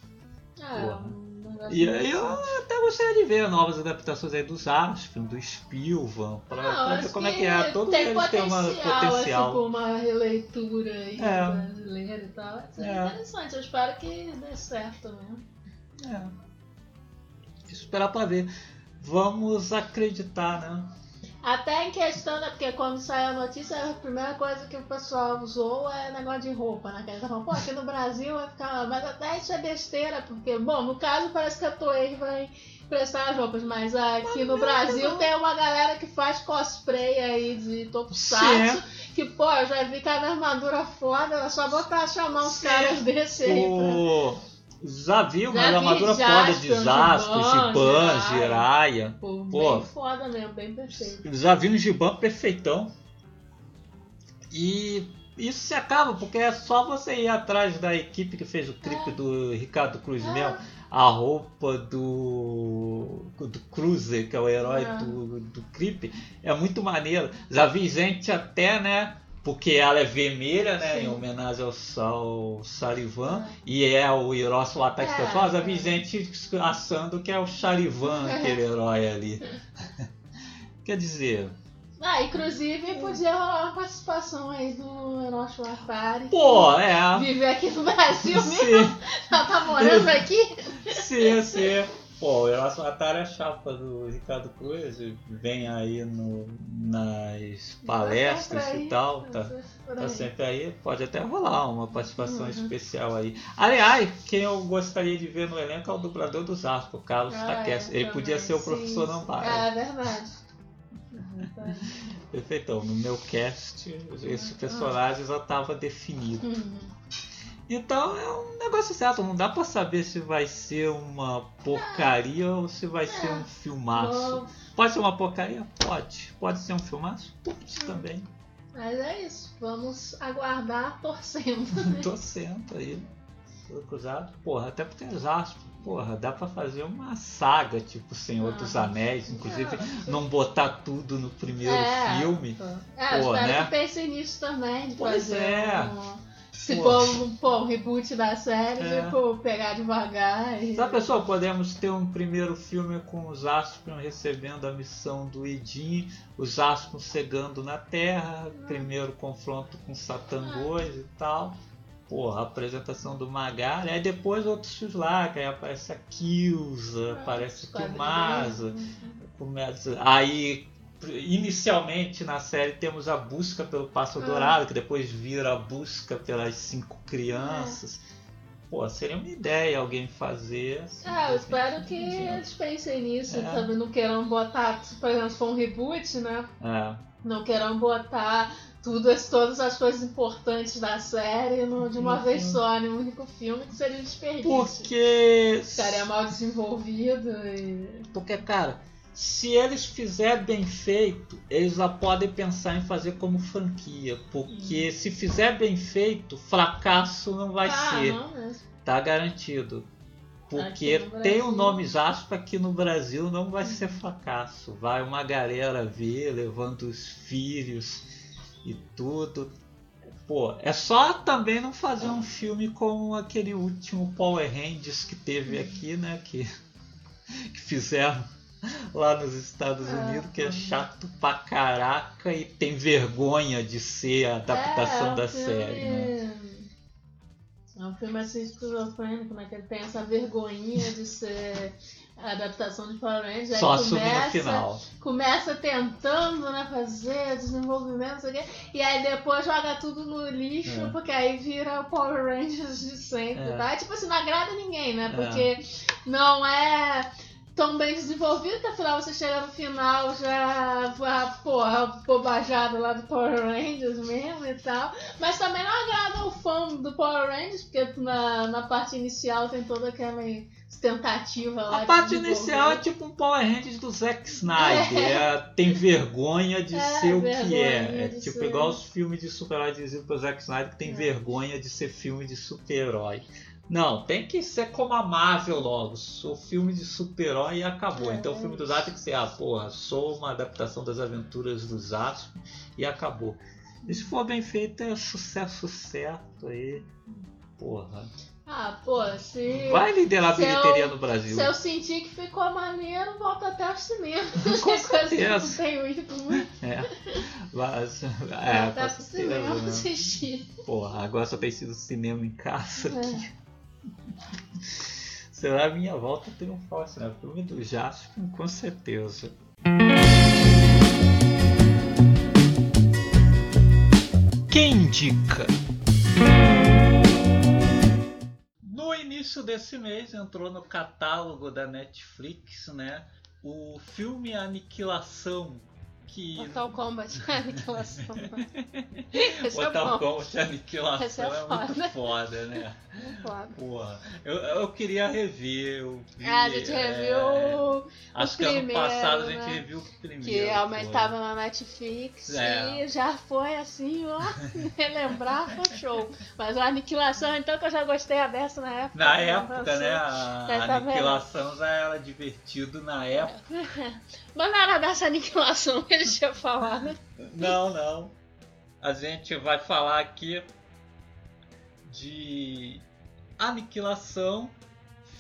não. Porra. Um E aí eu até gostaria de ver novas adaptações aí dos Aspen, do Spielvan, pra, Não, pra ver como é que é. Todos tem eles têm uma potencial, potencial. Assim, com uma releitura aí É. brasileira e tal. Seria É. interessante, eu espero que dê certo mesmo. É. Esperar pra ver. Vamos acreditar, né? Até em questão, né, porque quando saiu a notícia, a primeira coisa que o pessoal usou é negócio de roupa, né? Que eles falam, pô, aqui no Brasil vai ficar. Mas até isso é besteira, porque, bom, no caso parece que a Toei vai prestar as roupas, mas aqui no Brasil tem uma galera que faz cosplay aí de Tokusatsu. Que, pô, eu já vi cada armadura foda, era só botar chamar uns Sim. caras desse aí. pra-. Já viu uma Já vi armadura Jasper, foda de Jasper, Giban. Jiraiya. Pô, Pô. bem foda mesmo, bem perfeito. Já vi um Giban perfeitão. E isso se acaba, porque é só você ir atrás da equipe que fez o clipe É. do Ricardo Cruz É. mesmo. A roupa do, do Cruiser, que é o herói É. do, do clipe, é muito maneiro. Já vi gente até, né? Porque ela é vermelha, né? Sim. Em homenagem ao, ao Sarivan. É. E é o Hiroshi Ataque É. Pessoal. Já vi gente achando que é o Charivan, aquele herói ali. Quer dizer, Ah, inclusive podia rolar uma participação aí do Hiroshi Watari. pô, é. Viver aqui no Brasil mesmo. Sim, Ela tá morando aqui. sim, sim. Pô, o Hiroshi Watari é a chapa do Ricardo Cruz. Vem aí no, nas palestras Tá sempre e tal. tá Tá, sempre tá aí. sempre aí. Pode até rolar uma participação Uhum. especial aí. Aliás, quem eu gostaria de ver no elenco é o dublador dos Asco, o Carlos Ah, é, Ele também, podia ser o professor sim. Nambara. É verdade. Verdade. Perfeitão. No meu cast, esse personagem já estava definido. Uhum. Então é um negócio certo, não dá pra saber se vai ser uma porcaria ou se vai ser um filmaço. Bom, Pode ser uma porcaria? Pode. Pode ser um filmaço? Pode também. Mas é isso. Vamos aguardar torcendo. Torcendo aí. Cruzado. Porra, até porque é Jasper. Porra, dá pra fazer uma saga, tipo Senhor Ah. dos Anéis, inclusive É, não botar tudo no primeiro É. filme. É, eu Pô, espero né? que pensem nisso também. De Pois fazer é. um- se for um, pô, um reboot da série, É. tipo, pegar devagar e. Já pessoal, podemos ter um primeiro filme com os Aspion recebendo a missão do Edin, os Aspion chegando na Terra, primeiro confronto com Satan 2 e tal. porra, a apresentação do Magari, aí depois outros filmes lá, que aí aparece a Kilza, Ah, aparece o começa. Aí, inicialmente na série temos a busca pelo Pássaro Ah. Dourado, que depois vira a busca pelas cinco crianças. É. Pô, seria uma ideia alguém fazer. assim, Ah, eu espero que eles pensem nisso É. também, não queiram botar, por exemplo, se for um reboot, né? É. Não queiram botar tudo, as- todas as coisas importantes da série no- de uma Uhum. vez só, em um único filme, que seria um desperdício. Porque. Ficaria mal desenvolvido e. Porque, cara, se eles fizerem bem feito, eles já podem pensar em fazer como franquia. Porque se fizer bem feito, fracasso não vai ah, ser. não mesmo. Tá garantido. Porque no tem o Brasil. nome Jasper aqui no Brasil não vai ser fracasso. Vai uma galera ver, levando os filhos e tudo. Pô, é só também não fazer um filme como aquele último Power Rangers que teve aqui, né? Que, que fizeram lá nos Estados É, Unidos, que é chato pra caraca e tem vergonha de ser a adaptação é, é um da filme- série, né? É um filme assim esquizofrênico, né? Que ele tem essa vergonhinha de ser a adaptação de Power Rangers. Só assumir no começa- final. começa tentando né, fazer desenvolvimento, não sei o quê, e aí depois joga tudo no lixo, É. porque aí vira o Power Rangers de sempre, É. tá? Tipo assim, não agrada ninguém, né? Porque não é tão bem desenvolvido que afinal você chega no final já, a porra, bobajada lá do Power Rangers mesmo e tal. Mas também não agrada o fã do Power Rangers, porque na, na parte inicial tem toda aquela tentativa lá. A parte inicial é tipo um Power Rangers do Zack Snyder. É, tem vergonha de É, ser o que é. É tipo ser. igual os filmes de super-herói diziam pro Zack Snyder que tem É. vergonha de ser filme de super-herói. Não, tem que ser como a Marvel logo. Sou filme de super-herói e acabou. É. Então o filme do Zack tem que ser, ah, porra, sou uma adaptação das aventuras do Zasp e acabou. E se for bem feito, é sucesso certo aí. Porra. Ah, pô, se. Vai liderar a se eu- bilheteria no Brasil. Se eu sentir que ficou maneiro, volta até o cinema. Com que eu certeza. não tenho ido muito. É. Mas, é, com pro cinema certeza. Né? assistir. Porra, agora só tem sido cinema em casa. É. Será a minha volta triunfal, assim, né? Filme do Jasper, com certeza. Quem indica? No início desse mês entrou no catálogo da Netflix, né? O filme Aniquilação, que Mortal Kombat, aniquilação. É Mortal bom. Kombat Esse Aniquilação é é, muito foda. né? Muito foda. Porra, eu, eu queria rever. Eu vi, Ah, a gente é, reviu Acho o que ano primeiro, passado a gente né? reviu o primeiro. que realmente foi. tava na Netflix É. e já foi assim, ó, relembrar foi show. Mas a aniquilação, então, que eu já gostei a dessa na época. Na né? época, né? A vendo? aniquilação já era divertido na época. Mas não era dessa aniquilação ele tinha falado. Não, não. A gente vai falar aqui de Aniquilação,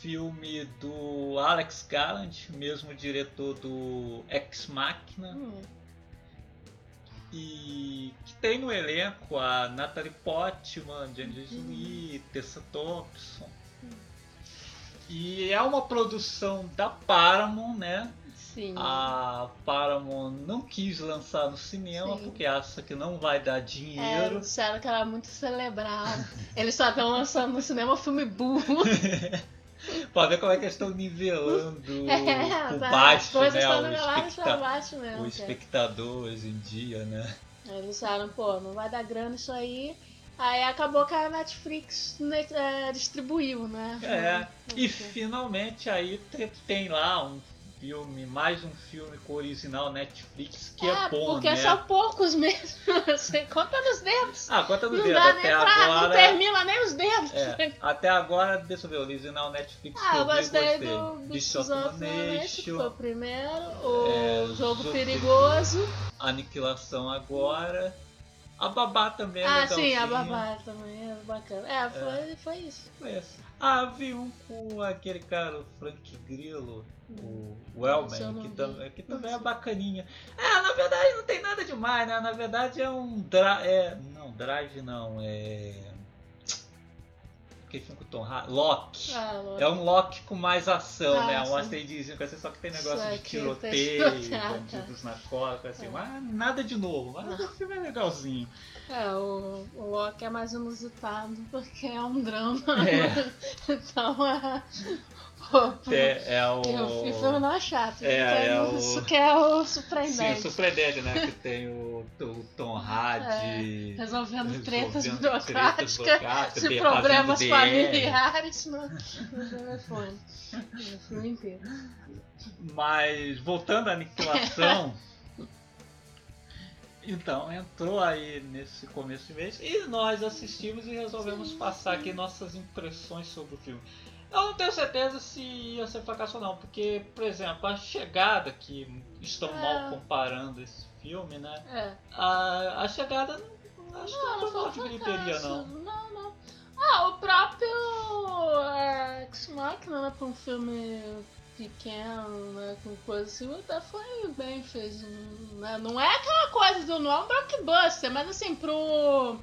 filme do Alex Garland, mesmo diretor do Ex Machina. Hum, E que tem no elenco a Natalie Portman, Jennifer Jolie, Tessa Thompson. E é uma produção da Paramount, né? Sim. A Paramount não quis lançar no cinema Sim. porque acha que não vai dar É, dinheiro. disseram que era muito celebrado. Eles só estão lançando no cinema filme burro. Pra ver como é que eles estão nivelando É, por tá, baixo, né? O, especta- baixo mesmo. o cara. espectador hoje em dia, né? Eles disseram, pô, não vai dar grana isso aí. Aí acabou que a Netflix é, distribuiu, né? É, e finalmente aí te- tem lá um filme, mais um filme com original Netflix que é, bom, porque né? são poucos mesmo. Você conta nos dedos. Ah, conta no Não dedo, dá nem até pra. Não agora. termina nem os dedos. É, até agora, deixa eu ver, o original Netflix Ah, eu gostei gostei. do Beast of que foi o primeiro. O É, Jogo Jogo Perigoso. Aniquilação agora. A Babá também é ah, sim, a Babá também é bacana. É, foi, foi isso. Conheço. Ah, vi um com aquele cara, o Frank Grillo, o Elman, não que, tam- que também é bacaninha. É, na verdade não tem nada demais, né? Na verdade é um drive. É, não, drive não, é. Aquele filme com o Tom Hardy? Loki. Ah, Loki. É um Loki com mais ação, Ah, né? Um asteidinho, assim, só que tem negócio Só de que tiroteio, bandidos na costa, assim, É. mas nada de novo. Mas Não. o filme é legalzinho. É, o, o Loki é mais inusitado porque é um drama. É. então é. É, é o. E o filme não é chato. É, é o- Isso que é o Sim, surpreendente. surpreendente, né? Que tem o, o Tom Hardy. Resolvendo tretas resolvendo burocráticas, tretas burocráticas, de problemas familiares no, no telefone. O filme inteiro. Mas voltando à aniquilação. então, entrou aí nesse começo de mês e nós assistimos e resolvemos passar aqui nossas impressões sobre o filme. Eu não tenho certeza se ia ser fracasso ou não, porque, por exemplo, a chegada, que estão É. mal comparando esse filme, né? É. A, a chegada não, acho que Não, não não foi mal de bilheteria, não. Não, não. Ah, o próprio é, Ex Machina, né, pra um filme pequeno, né, com coisa assim, até foi bem fez, né? Não é aquela coisa do não é um blockbuster, mas assim, pro,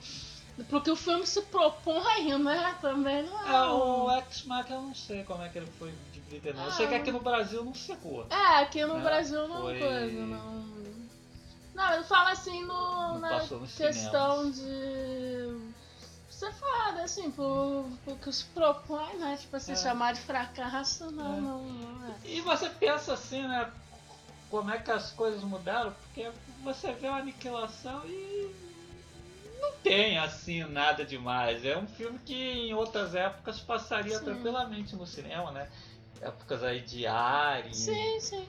pro que o filme se propõe, né, também não é. É, o X-Machina eu não sei como é que ele foi bilheteria, não. Eu Ah, sei que aqui no Brasil não chegou. É, aqui no Né? Brasil não Foi- coisa, não. Não, eu falo assim no, Não na questão de ser foda, assim, por, por que se propõe, né? Tipo assim, É. chamar de fracasso, não, É. não, não é. E você pensa assim, né? Como é que as coisas mudaram? Porque você vê a aniquilação e não tem assim nada demais. É um filme que em outras épocas passaria Sim. tranquilamente no cinema, né? Épocas aí de Ari. Sim, sim.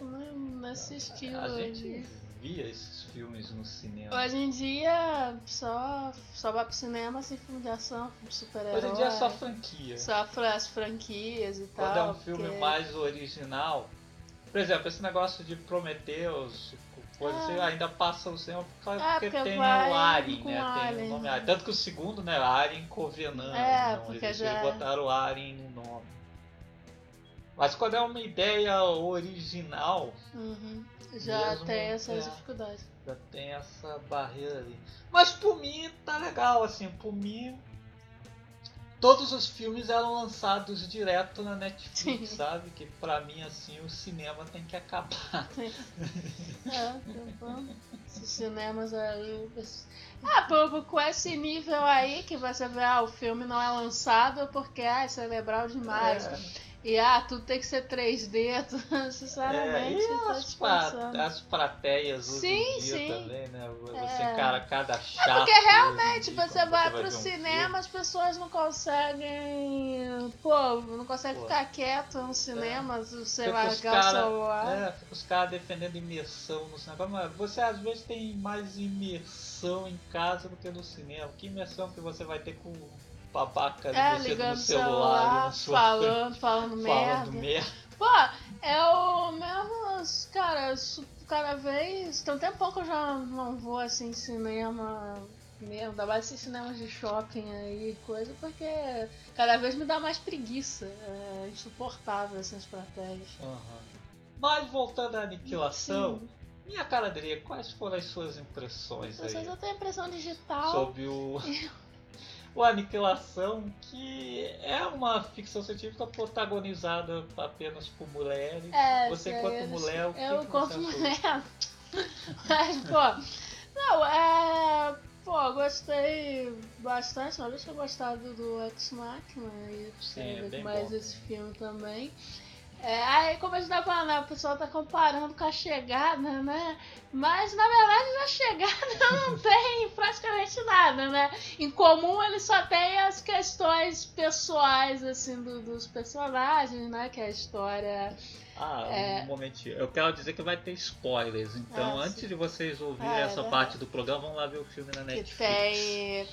Né, Nesse estilo. A gente via esses filmes no cinema. Hoje em dia só, só vai pro cinema assim, filme de ação, filme de super-herói. Hoje em dia é só franquia. Só as franquias e tal. Quando é um filme porque- mais original. Por exemplo, esse negócio de Prometheus, coisa Ah. assim, ainda passa no cinema porque, Ah, porque porque tem o Alien, né? Tem Alien, o nome né? Alien. Tanto que o segundo, né? Alien Covenant. É, não, porque eles, já- eles botaram Alien no nome. Mas quando é uma ideia original, Uhum. Já Mesmo, tem essas é. dificuldades. já tem essa barreira ali. Mas por mim tá legal, assim, por mim. Todos os filmes eram lançados direto na Netflix, Sim. sabe? Que pra mim, assim, o cinema tem que acabar. É, tá bom. Esses cinemas aí. Ah, por- com esse nível aí que você vê, ah, o filme não é lançado porque ah, é celebrar demais. É. E ah, tudo tem que ser 3D, tu- É, sinceramente. e tá as, pra, as plateias Sim, sim. também, né? Você É. encara cada chato. Porque realmente você vai ver pro um cinema, as pessoas não conseguem. Pô, não conseguem Pô. ficar quieto no cinema, se você Fica largar o cara- celular. É, fica os caras defendendo imersão no cinema. Mas você às vezes tem mais imersão em casa do que no cinema. Que imersão que você vai ter com o babaca É, você ligando no celular, celular, falando, falando merda. falando merda. Pô, é o mesmo. Cara, cada vez. Tem um tempão que eu já não vou assim em cinema mesmo, ainda mais esses cinemas de shopping aí, coisa, porque cada vez me dá mais preguiça. É insuportável essas estratégias. Aham. Mas voltando à aniquilação, Sim. minha cara dele, quais foram as suas impressões Vocês aí eu tenho impressão digital. sobre o, o Aniquilação, que é uma ficção científica protagonizada apenas por mulheres. É, você enquanto eles- mulher, o que Eu enquanto mulher. Mas, pô. Não, é. Pô, gostei bastante. Deixa eu gostar do, do Ex Machina e Sim, quero é mais bom esse filme também. É, aí, como a gente tá falando, né, o pessoal tá comparando com a chegada, né? Mas na verdade na chegada não tem praticamente nada, né? Em comum ele só tem as questões pessoais, assim, do- dos personagens, né? Que é a história. Ah, É. um momentinho. Eu quero dizer que vai ter spoilers. Então, Ah, antes de vocês ouvirem é essa verdade. parte do programa, vão lá ver o filme na que Netflix. tem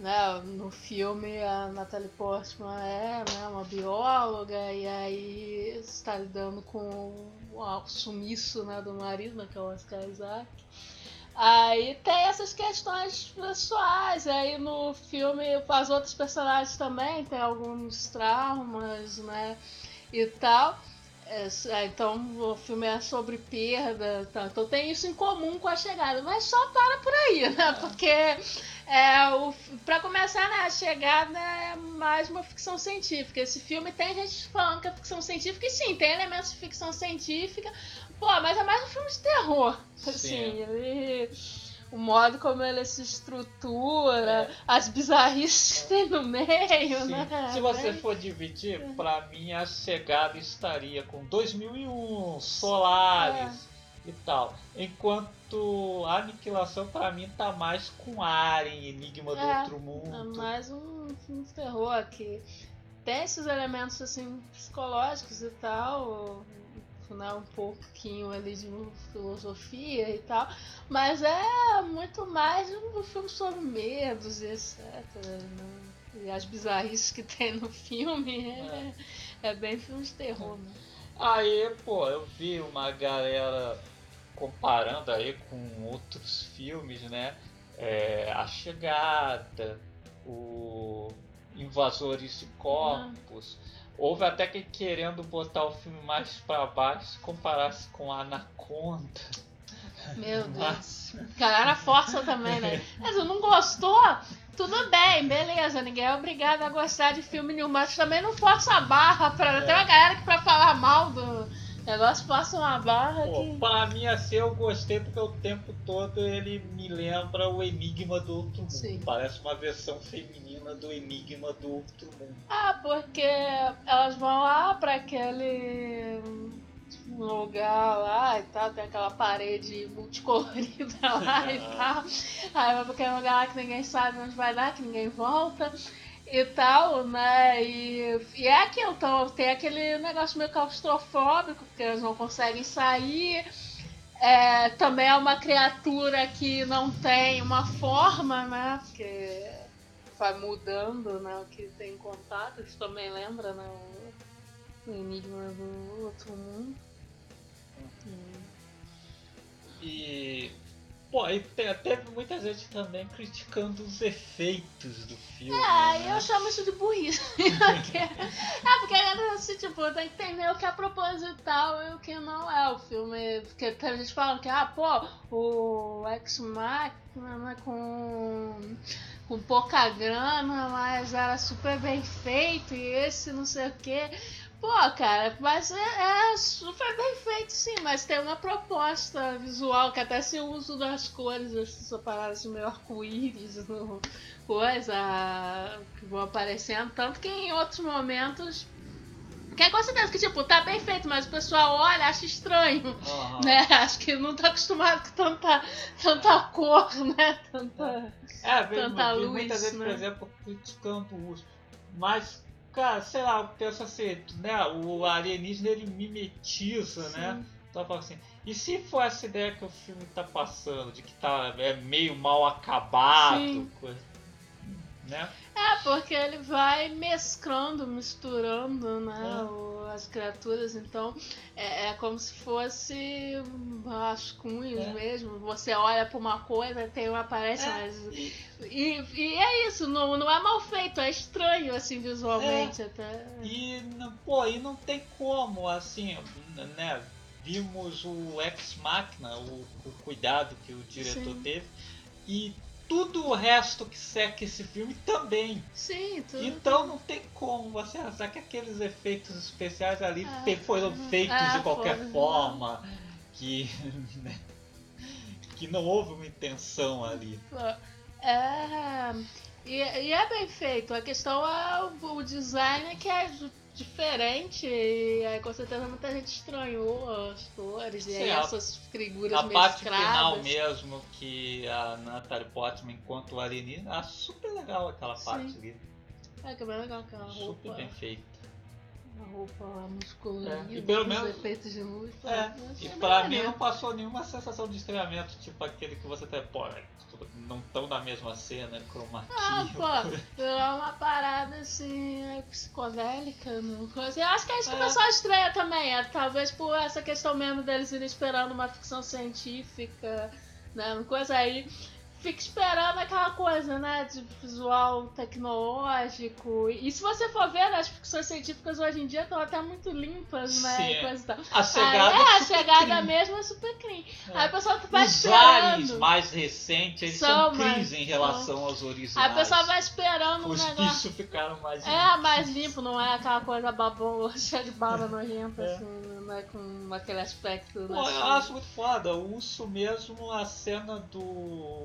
né, no filme a Natalie Portman é né, uma bióloga e aí está lidando com o sumiço né, do marido, né, que é o Oscar Isaac. Aí tem essas questões pessoais, aí no filme as outras personagens também tem alguns traumas, né, e tal. É, é, então o filme é sobre perda, tá? então tem isso em comum com a chegada, mas só para por aí, né? Porque é, o, pra começar, né, a chegada é mais uma ficção científica. Esse filme tem gente falando que é ficção científica, e sim, tem elementos de ficção científica, pô, mas é mais um filme de terror. Assim, Sim. ele o modo como ele se estrutura, as bizarrices que tem no meio, Sim. né? Se você for dividir, pra mim a chegada estaria com 2001, Solares e tal. Enquanto a aniquilação pra mim tá mais com Alien, Enigma do É, Outro É Mundo. mais um de terror que tem esses elementos assim psicológicos e tal, né, um pouquinho ali de filosofia e tal, mas é muito mais um filme sobre medos e etc. né? E as bizarrices que tem no filme é, é bem filme de terror. Né? Aí, pô, eu vi uma galera comparando aí com outros filmes, né? É, a Chegada, o Invasores de Corpos. Houve até que querendo botar o filme mais pra baixo se comparasse com Anaconda. Meu Deus. Mas, Galera força também, né? Mas não gostou? Tudo bem, beleza. Ninguém é obrigado a gostar de filme nenhum, mas também não força a barra. Pra... Tem uma galera que pra falar mal do negócio força uma barra pô, que. pra mim assim eu gostei porque o tempo todo ele me lembra o Enigma do Outro Mundo. Sim. Parece uma versão feminina do Enigma do Outro Mundo. Ah, porque elas vão lá pra aquele lugar lá e tal, tem aquela parede multicolorida lá e tal. Aí vai pra aquele lugar lá que ninguém sabe onde vai dar, que ninguém volta e tal, né? E, e é aquilo, então tem aquele negócio meio claustrofóbico, porque eles não conseguem sair. É, também é uma criatura que não tem uma forma, né? Porque vai mudando, né? O que tem contato. Isso também lembra, né? O, o enigma do outro mundo. E. Pô, e te- teve muita gente também criticando os efeitos do filme. É, né? eu chamo isso de burrice. Porque- é, porque assim, tipo, tem que entender o que é proposital e o que não é o filme. Porque tem gente falando que, ah, pô, o X-Machina né, com, com pouca grana, mas era super bem feito e esse não sei o quê. Pô, cara, mas é, é super bem feito sim, mas tem uma proposta visual que até se o uso das cores, essa parada assim, meio arco-íris, coisa que vão aparecendo, tanto que em outros momentos. Que é com certeza que, tipo, tá bem feito, mas o pessoal olha, acha estranho, Aham. né? Acho que não tá acostumado com tanta, tanta cor, né? Tanta. É, vi, Tanta luz, muita gente, por né? exemplo, criticando o uso. Mas, cara, sei lá, eu penso assim, né? O alienígena ele mimetiza, né? Sim. Então eu assim, e se for essa ideia que o filme tá passando, de que tá é meio mal acabado, Sim. coisa, né? É, porque ele vai mesclando, misturando, né, É. o- as criaturas, então é, é como se fosse rascunhos É. mesmo. Você olha pra uma coisa, tem uma aparece, É. mas. E, e é isso, não, não é mal feito, é estranho assim visualmente até. E, não- pô, e não tem como, assim, né? Vimos o Ex Machina, o, o cuidado que o diretor Sim. teve, e tudo o resto que seca esse filme também. Sim, tudo. Então não tem como você achar que aqueles efeitos especiais ali Ah, foram feitos Ah, de qualquer foram. forma, que, né, que não houve uma intenção ali. É. E, e é bem feito. A questão é o, o design que é diferente. E aí com certeza muita gente estranhou as cores e aí a- essas figuras A parte mescladas. final mesmo, que a Natalie Portman enquanto o alienígena, acho super legal aquela Sim. parte ali. É que é bem legal aquela Super roupa. bem feito. A roupa lá musculada, É, e pelo os menos- efeitos de luz. É, achei e pra mim não passou nenhuma sensação de estranhamento, tipo aquele que você até, pô, não estão na mesma cena, chroma key. Ah, pô, é uma parada assim, é, psicodélica, não coisa. Eu acho que é isso que o É. pessoal estranha também, é, talvez por essa questão mesmo deles irem esperando uma ficção científica, né, uma coisa aí. Fica esperando aquela coisa, né? De visual tecnológico. E se você for ver, né, as ficções científicas hoje em dia estão até muito limpas, né? Sim. E coisa e tal. A chegada Aí, é, a chegada clean. mesmo é super clean. É. Aí o pessoal vai Os aliens esperando. mais recentes, eles São são, cleans em relação aos originais. Aí o pessoal vai esperando um Os negócio. bichos ficaram mais É, mais limpo, não é aquela coisa babão, cheia de baba nojenta, É. assim, né? Com aquele aspecto. Pô, né, eu acho muito foda. O urso mesmo, a cena do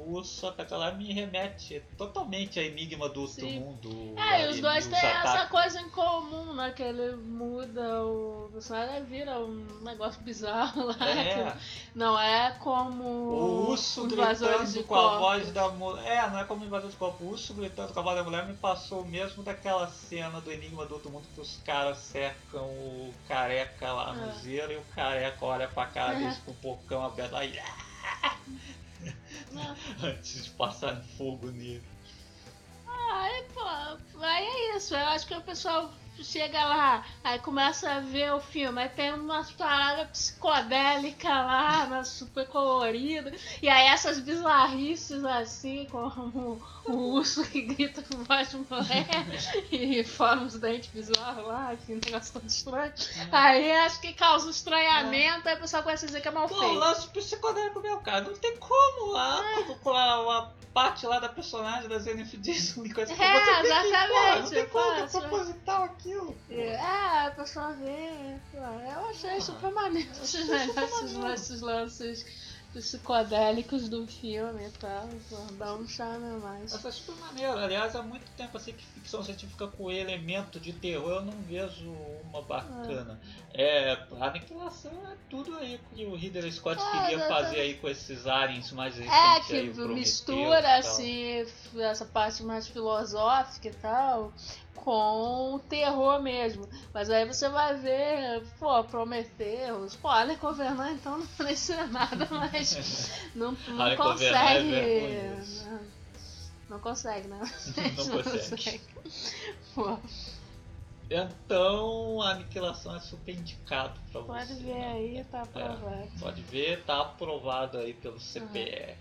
urso atacar me remete totalmente a Enigma do Outro Sim. Mundo. É, e os dois têm essa coisa em comum, né? Que ele muda o personagem vira um negócio bizarro lá. É, não é como o urso gritando com a voz da mulher. É, não é como invasor de corpo. O urso gritando com a voz da mulher me passou mesmo daquela cena do Enigma do Outro Mundo que os caras cercam o careca lá no Zero e o careca olha pra cara deles com o porcão aberto aí. Antes de passar fogo nele. Aí, pô, aí é isso. Eu acho que o pessoal chega lá, aí começa a ver o filme, aí tem umas paradas psicodélicas lá, né, super colorida, e aí essas bizarrices assim, como o urso que grita com voz de mulher e forma os dentes bizarros lá, que negócio todo estranho. Aí acho que causa um estranhamento, aí o pessoal começa a dizer que é mal Pô, o feito. lance psicodélico mesmo, cara. Não tem como a, a, a parte lá da personagem da Zenith Jason e coisa É, você tem que- exatamente, porra, Não tem como, é proposital aquilo. É, a pessoa vê. Eu achei super maneiro esses esses lances psicodélicos do filme e tal. Dá um charme a mais. Essa é super maneira. Aliás, há muito tempo assim que ficção científica com elemento de terror eu não vejo uma bacana. É, a aniquilação é tudo aí que o Ridley Scott É, queria exatamente. fazer aí com esses aliens mais recentes É, que aí, mistura assim, essa parte mais filosófica e tal, com terror mesmo. Mas aí você vai ver, pô, Prometheus, pô, Alien Covenant então não precisa nada, mas não, não é consegue. vergonhoso. não, não consegue, né? Não consegue. Pô, Então a aniquilação é super indicado pra você. pode ver né? aí, tá aprovado. Pode ver, tá aprovado aí pelo CPR.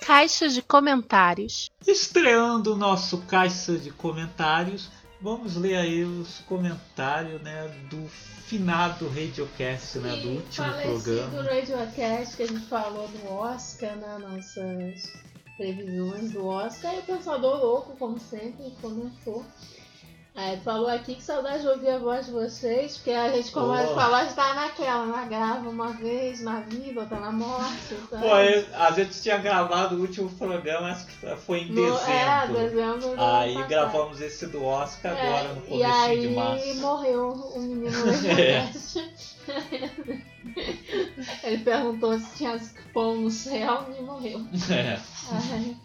Caixa de comentários. Estreando o nosso caixa de comentários, vamos ler aí os comentários né, do finado Radiocast, né, do último falecido programa. Radiocast que a gente falou do Oscar, né? Nossas previsões do Oscar. E o pensador louco, como sempre, comentou. Aí falou aqui que saudade de ouvir a voz de vocês, porque a gente, como a gente Oh. falou, a gente tá naquela, na grava uma vez na vida, outra na morte. Então... Pô, é, a gente tinha gravado o último programa, acho que foi em No- É, dezembro. dezembro. do ano Aí passado. gravamos esse do Oscar É, agora no E começo aí de março. morreu o menino É. Ele perguntou se tinha pão no céu e morreu. É. Aí,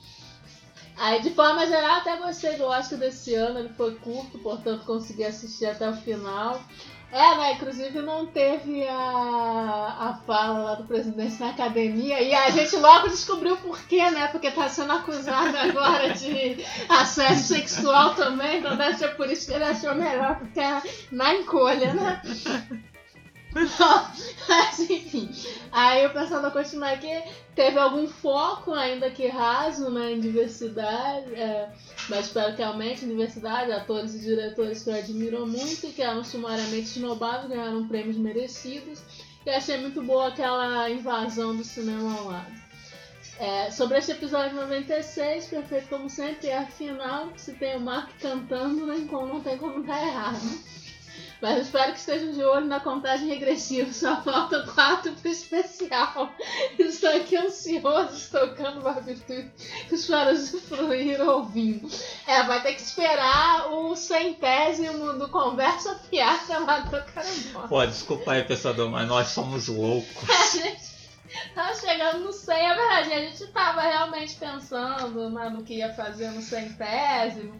aí, de forma geral, até gostei do Oscar desse ano. Ele foi curto, portanto consegui assistir até o final. É, né? Inclusive não teve a, a fala lá do presidente na academia. E a gente logo descobriu por quê, né? Porque tá sendo acusado agora de assédio sexual também. Então deve ser por isso que ele achou melhor ficar na encolha, né? Mas enfim. Aí o pessoal continua aqui. Teve algum foco, ainda que raso, né, em diversidade, é, mas espero que aumente em diversidade. Atores e diretores que eu admiro muito que eram sumariamente esnobados, ganharam prêmios merecidos. E achei muito boa aquela invasão do cinema ao lado. É, sobre esse episódio 96, perfeito como sempre, é afinal, se tem o Mark cantando, nem como, não tem como estar errado. Mas eu espero que estejam de olho na contagem regressiva. Só faltam quatro pro especial. Estou aqui ansioso, estocando barbitúricos para usufruir ouvindo. É, vai ter que esperar o centésimo do Conversa Piata lá do Caramba. Pô, desculpa aí, pensador, mas nós somos loucos. A gente tava chegando no 100, é verdade. A gente tava realmente pensando né, no que ia fazer no centésimo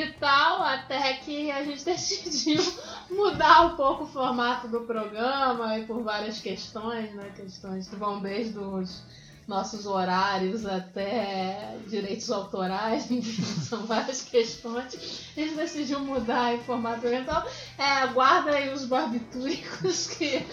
e tal, até que a gente decidiu mudar um pouco o formato do programa e por várias questões, né? Questões que vão desde os nossos horários até direitos autorais, são várias questões. A gente decidiu mudar em formato então é, guarda aí os barbitúricos que. É.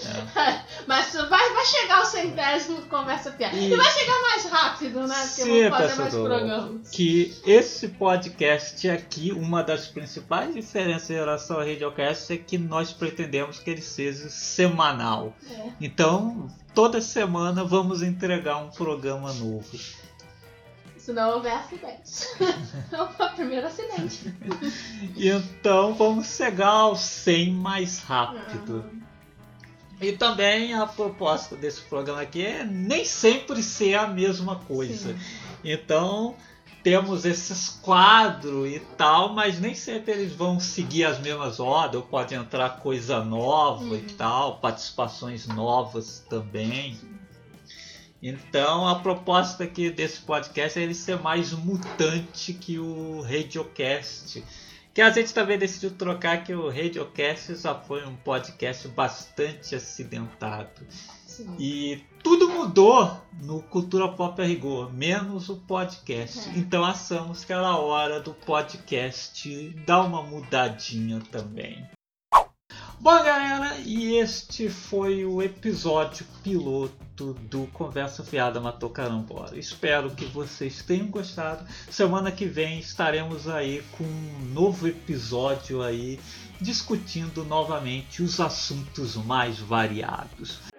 Mas vai, vai chegar o centésimo conversa piada. E... e vai chegar mais rápido, né? Porque Sim, vamos fazer mais programas. Que esse podcast aqui, uma das principais diferenças em relação ao Radiocast é que nós pretendemos que ele seja semanal. É. Então, toda semana vamos entregar um programa novo. Se não houver acidente. é o primeiro acidente. então vamos chegar ao 100 mais rápido. Uhum. E também a proposta desse programa aqui é nem sempre ser a mesma coisa. Sim. Então temos esses quadros e tal, mas nem sempre eles vão seguir as mesmas ordens, ou pode entrar coisa nova uhum. e tal, participações novas também. Então a proposta aqui desse podcast é ele ser mais mutante que o Radiocast. Que a gente também decidiu trocar que o Radiocast já foi um podcast bastante acidentado. Sim. E tudo mudou no Cultura Pop a Rigor, menos o podcast. É. Então achamos que era hora do podcast dar uma mudadinha também. Bom, galera, e este foi o episódio piloto do Conversa Fiada Matou Carambola. Espero que vocês tenham gostado. Semana que vem estaremos aí com um novo episódio aí discutindo novamente os assuntos mais variados.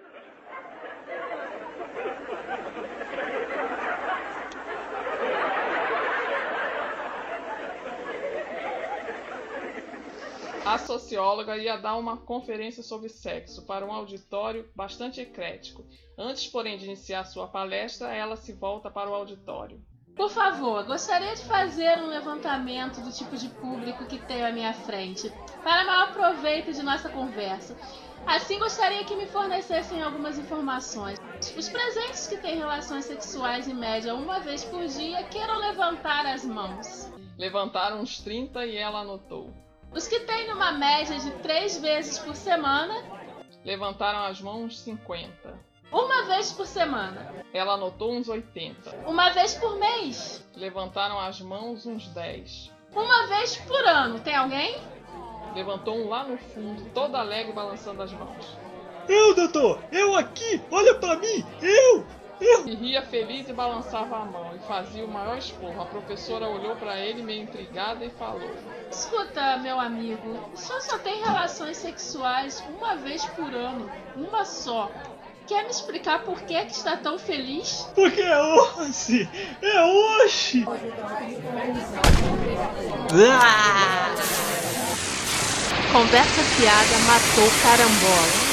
Socióloga ia dar uma conferência sobre sexo para um auditório bastante eclético. Antes, porém, de iniciar sua palestra, ela se volta para o auditório. Por favor, gostaria de fazer um levantamento do tipo de público que tenho à minha frente, para maior proveito de nossa conversa. Assim, gostaria que me fornecessem algumas informações. Os presentes que têm relações sexuais em média uma vez por dia queiram levantar as mãos. Levantaram uns 30 e ela anotou. Os que têm numa média de três vezes por semana. Levantaram as mãos 50. Uma vez por semana. Ela anotou uns 80. Uma vez por mês. Levantaram as mãos uns 10. Uma vez por ano. Tem alguém? Levantou um lá no fundo, todo alegre, balançando as mãos. Eu, doutor! Eu aqui! Olha para mim! Eu! E ria feliz e balançava a mão e fazia o maior esporro. A professora olhou para ele meio intrigada e falou: Escuta, meu amigo, o senhor só tem relações sexuais uma vez por ano, uma só. Quer me explicar por que, que está tão feliz? Porque é hoje! É hoje! Conversa fiada matou carambola.